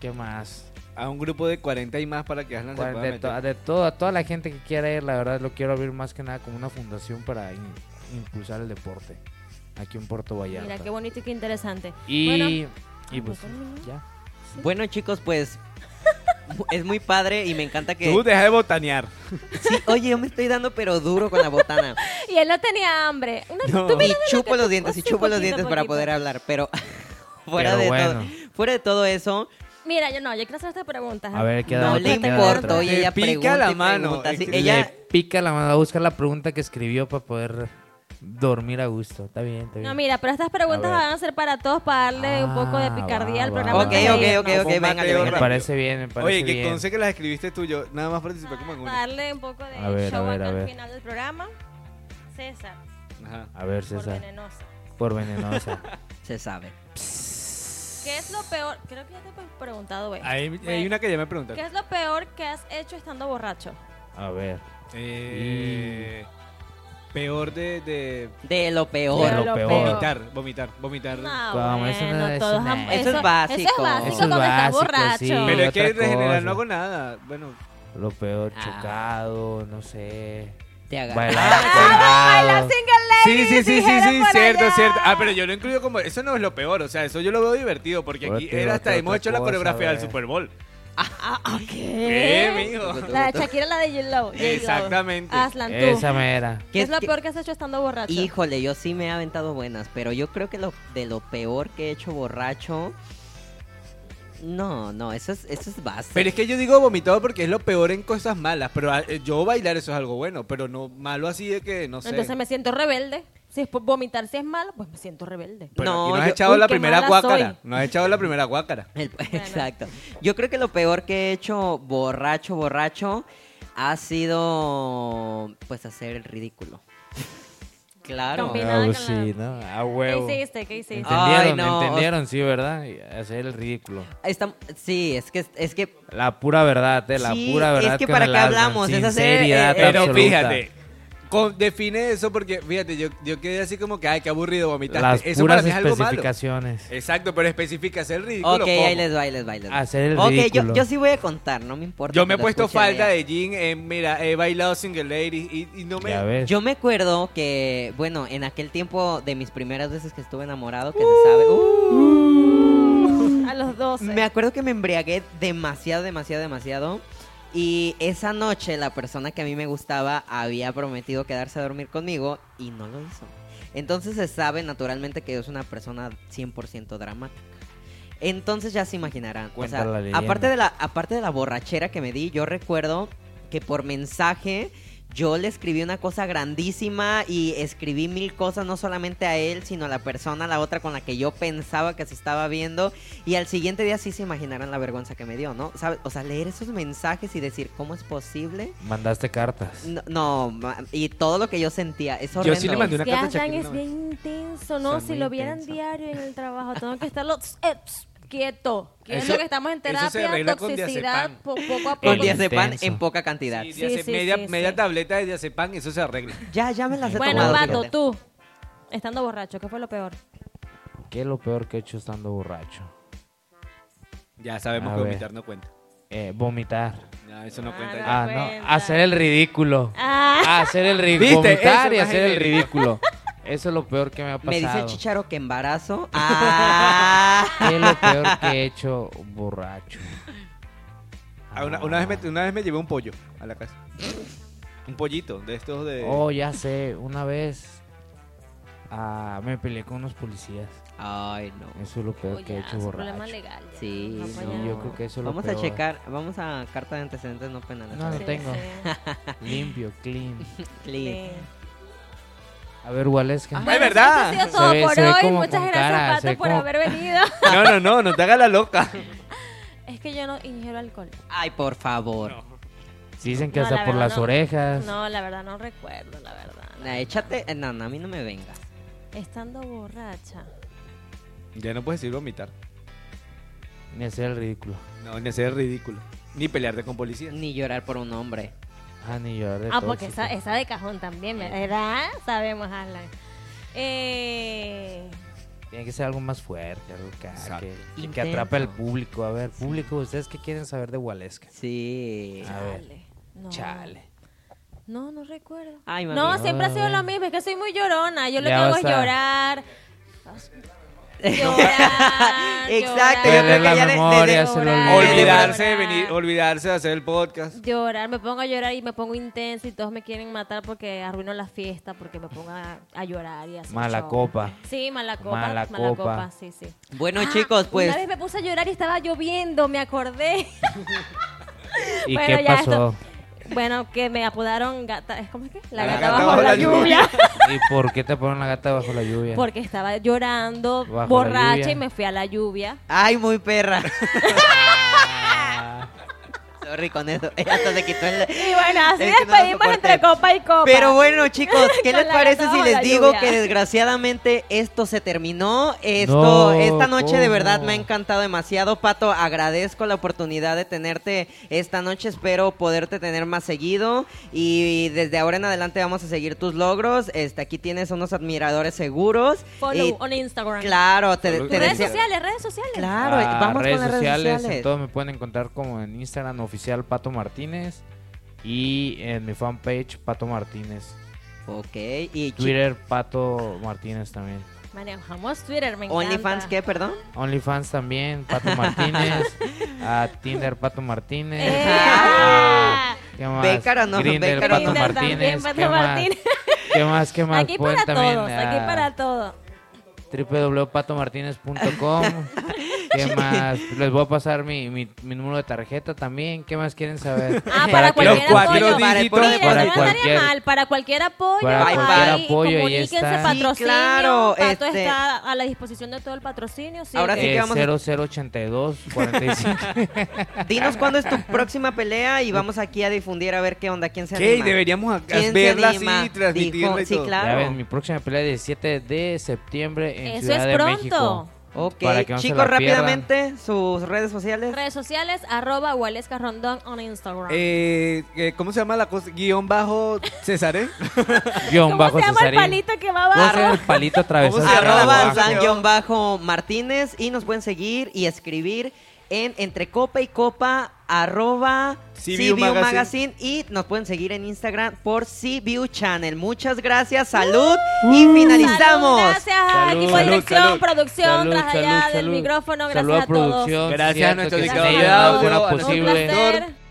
¿Qué más? A un grupo de 40 y más para que Aslan se pueda De, to- de toda, toda la gente que quiera ir, la verdad lo quiero abrir más que nada como una fundación para in- impulsar el deporte aquí en Puerto Vallarta. Mira, qué bonito y qué interesante. y, Bueno, y pues ¿ya Bueno, chicos, pues es muy padre y me encanta que Tú deja de botanear. Sí, oye, yo me estoy dando pero duro con la botana. (laughs) Y él no tenía hambre. Una No. tú Y lo chupo los dientes y chupo los poquito, dientes para poder hablar, pero (laughs) fuera Pero de bueno. todo, fuera de todo eso, Mira, yo no, yo quiero hacer esta pregunta. A ver, queda No le importa, oye, ella pica pregunta la mano, pregunta, es sí, que ella, Le pica la mano a buscar la pregunta que escribió para poder dormir a gusto. Está bien, está bien. No, mira, pero estas preguntas A ver. van a ser para todos para darle un poco de Ah, picardía va, al va, programa. va. Ok, antes de ok, irnos. ok, ok, véngale. me parece bien, me parece Oye, que bien. conste que las escribiste tú, yo nada más participé como en Para una. darle un poco de A ver, show a ver, acá a al ver. final del programa. César, Ajá. A ver, por César, venenosa. por venenosa. (laughs) se sabe. ¿Qué es lo peor? Creo que ya te he preguntado, esto. Hay, hay una que ya me preguntaron. ¿Qué es lo peor que has hecho estando borracho? A ver. Eh, peor de, de De lo peor. Pero lo peor. vomitar, vomitar, vomitar. No, Como eso no es todos Eso es básico. Eso es básico cuando estás borracho. sí. Pero es que de general no hago nada. Bueno, Lo peor, Ah. chocado, no sé. Te agarra- Bailar Ah, Sí, sí, sí, sí, sí, cierto, allá. cierto. Ah, pero yo lo incluyo como. Eso no es lo peor, o sea, eso yo lo veo divertido porque Pero aquí era hasta hemos hecho la coreografía del. Super Bowl. (laughs) ¿Qué? ¿Qué, mijo? La de Shakira, la de J-Lo. Exactamente. Aslan, tú. Esa mera. ¿Qué es lo que- peor que has hecho estando borracho? Híjole, yo sí me he aventado buenas, pero yo creo que lo de lo peor que he hecho borracho. No, no, eso es, eso es básico. Pero es que yo digo vomitado porque es lo peor en cosas malas. Pero ah, eh, yo bailar eso es algo bueno, pero no malo así de que no sé. Entonces me siento rebelde. Si es por vomitar, si es malo, pues me siento rebelde. Pero No, no has yo- echado Uy, la qué primera guácara. No has echado la primera guácara. (laughs) El- exacto. Yo creo que lo peor que he hecho borracho, borracho, ha sido pues hacer el ridículo. (laughs) Claro. Combinado Ah, con pues la- sí, ¿no? A ¿Qué huevo. hiciste? ¿Qué hiciste? Ah. ¿Entendieron? Ay, no, ¿Entendieron? Sí, ¿verdad? Hacer el ridículo. Está- sí, es que es que La pura verdad, eh, la Sí, pura es verdad. que con para qué hablamos, es hacer, eh, eh, Pero fíjate, con- define eso porque, fíjate, yo, yo quedé así como que, ay, qué aburrido vomitar. Las Eso para puras mí es algo malo. especificaciones. Exacto, pero especifica hacer el ridículo. Ok, ¿cómo? ahí les va, ahí les va, ahí les va. Hacer el ok, yo, ridículo. yo sí voy a contar, no me importa. Yo me he puesto ella. de jean, eh, mira, he bailado single lady y, y no me... Ya ves. Yo me acuerdo que, bueno, en aquel tiempo de mis primeras veces que estuve enamorado, que Uh. se sabe. uh, A los 12. me acuerdo que me embriagué demasiado, demasiado, demasiado. Y esa noche la persona que a mí me gustaba había prometido quedarse a dormir conmigo y no lo hizo. Entonces se sabe naturalmente que es una persona 100% dramática. Entonces ya se imaginarán. O sea, aparte de la aparte de la borrachera que me di, yo recuerdo que por mensaje yo le escribí una cosa grandísima y escribí mil cosas no solamente a él, sino a la persona, a la otra con la que yo pensaba que se estaba viendo y al siguiente día sí se imaginarán la vergüenza que me dio, ¿no? ¿Sabe? O sea, leer esos mensajes y decir, ¿cómo es posible? Mandaste cartas. No, y todo lo que yo sentía, es Yo sí le mandé una que carta Shakira es bien intenso, ¿no? Son si lo vieran diario en el trabajo, tengo que estarlo quieto. Que es lo que estamos en eso se terapia, arregla con toxicidad, diazepam. po- poco a Con poco. diazepam Intenso. en poca cantidad. Sí, Sí, diaze- sí, media, sí, media sí. tableta de diazepam, eso se arregla. Ya, ya me las he Bueno, tomado. Pato, fíjate. tú, estando borracho, ¿qué fue lo peor? ¿Qué es lo peor que he hecho estando borracho? Ya sabemos A que ver. vomitar no cuenta. Eh, vomitar. No, eso no Ah, cuenta no. Ah, cuenta. no. Hacer el ridículo. Ah, Hacer el ridículo. ¿Viste? Vomitar y más hacer el genérico. ridículo. (laughs) Eso es lo peor que me ha pasado. Me dice el chicharo que embarazo. (laughs) Ah. ¿Qué es lo peor que he hecho borracho? Ah, Una, una vez me, una vez me llevé un pollo a la casa. Un pollito de estos de... Oh, ya sé. Una vez ah, me peleé con unos policías. Ay, no. Eso es lo peor oh, que he hecho es borracho. problema legal. ya. Sí, No, Sí, yo creo que eso es lo Vamos peor. a checar, vamos a carta de antecedentes no penales. No, no Sí, tengo. sí, Limpio, clean. (laughs) Clean. A ver, Waleska. Ah, es verdad. Esto ha sido todo Se ve- por hoy. Muchas gracias, cara, Pato, por como- haber venido. (laughs) No, no, no, no te hagas la loca. (laughs) es que yo no ingiero alcohol. Ay, por favor. Dicen que No, hasta la por las no. orejas. No, la verdad no recuerdo, la verdad. Nah, échate. eh, No, no, a mí no me vengas. Estando borracha. Ya no puedes ir a vomitar. Ni hacer el ridículo. No, ni hacer ridículo. Ni pelearte con policías. Ni llorar por un hombre. Ah, ni llorar de Ah, porque esa, esa de cajón también, ¿verdad? Sabemos, Alan. Eh, Tiene que ser algo más fuerte, algo que, que, atrape al público. A ver, público, ¿ustedes qué quieren saber de Waleska? Sí. A ver. chale. No. Chale. No, no recuerdo. Ay. No, siempre ha sido lo mismo. Es que soy muy llorona. Yo lo que hago es llorar. Llorar, (laughs) Exacto, yo llorar, creo que ya memoria. Olvidarse de venir, olvidarse de hacer el podcast. Llorar, me pongo a llorar y me pongo intensa y todos me quieren matar porque arruino la fiesta, porque me pongo a, a llorar y así. Mala show. copa. Sí, mala copa. Mala Mala, copa. copa. sí, sí. Bueno, Ah, chicos, pues Una vez me puse a llorar y estaba lloviendo, me acordé. (laughs) ¿Y Bueno, qué ya pasó? Bueno, que me apodaron gata. ¿Cómo es que? La, La gata, gata bajo, bajo la, la lluvia. (laughs) ¿Y por qué te ponen la gata bajo la lluvia? porque estaba llorando, Bajo borracha y me fui a la lluvia. Ay, muy perra. (laughs) Sorry con eso. (laughs) Hasta se quitó el. Y bueno, así Es que despedimos entre copa y copa. Pero bueno, chicos, (laughs) ¿qué les parece si les digo lluvia. que desgraciadamente esto se terminó? Esto, No, esta noche de verdad me ha encantado demasiado, Pato. Agradezco la oportunidad de tenerte esta noche. Espero poderte tener más seguido. Y desde ahora en adelante vamos a seguir tus logros. Este, aquí tienes unos admiradores seguros. Follow Y- on Instagram. claro, te, te redes sociales, redes sociales. Claro, Ah, vamos redes con las redes sociales, sociales. En todo me pueden encontrar como en Instagram oficial Pato Martínez y en mi fanpage Pato Martínez. Ok, y Twitter Pato Martínez también. Manejamos Twitter, me encanta. OnlyFans, ¿qué, perdón? OnlyFans también, Pato (laughs) Martínez. a Tinder Pato Martínez. ¡Eh! Ah, ¿Qué más? Bécaro, no, Grindr, bécaro Pato. Grindr también, Martínez. Pato ¿Qué más? Martínez. ¿Qué más? ¿Qué más? Aquí para también, todos, aquí ah, para todo. www.patomartinez.com (laughs) ¿Qué (laughs) más? Les voy a pasar mi, mi, mi número de tarjeta también. ¿Qué más quieren saber? (laughs) Ah, para, cualquier apoyo. dígitos. Mire, Para no cualquier- mal, para cualquier apoyo, Para ahí, cualquier apoyo, ahí comuníquense, está. Sí, patrocinio, claro, Pato este- está a la disposición de todo el patrocinio. Sí, Ahora sí que Eh, vamos a- 0082 45 (laughs) Dinos cuándo es tu próxima pelea y vamos aquí a difundir a ver qué onda, quién se ¿Qué? anima. Deberíamos a- ¿Quién se verla así, transmitirla Dijo- y sí, todo. claro. Ya ven, mi próxima pelea es 17 de septiembre en Eso Ciudad es de pronto. México. Ok, no chicos, rápidamente, sus redes sociales. Redes sociales, arroba Waleska Rondón on Instagram. Eh, eh, ¿Cómo se llama la cosa? Guión bajo Cesaré. (laughs) Guión ¿Cómo bajo se llama el Cesarín. palito que va ¿Cómo se abajo? el palito atravesado? ¿Cómo se llama? Arroba Abajo. San-Martínez y nos pueden seguir y escribir en Entre Copa y Copa arroba CView CView Magazine. Magazine y nos pueden seguir en Instagram por CView Channel. Muchas gracias, salud y finalizamos. Salud, gracias a Salud, equipo de dirección, salud. producción, Salud, tras salud, allá del salud. micrófono. Salud Gracias a todos. Gracias a nuestro dictador Un.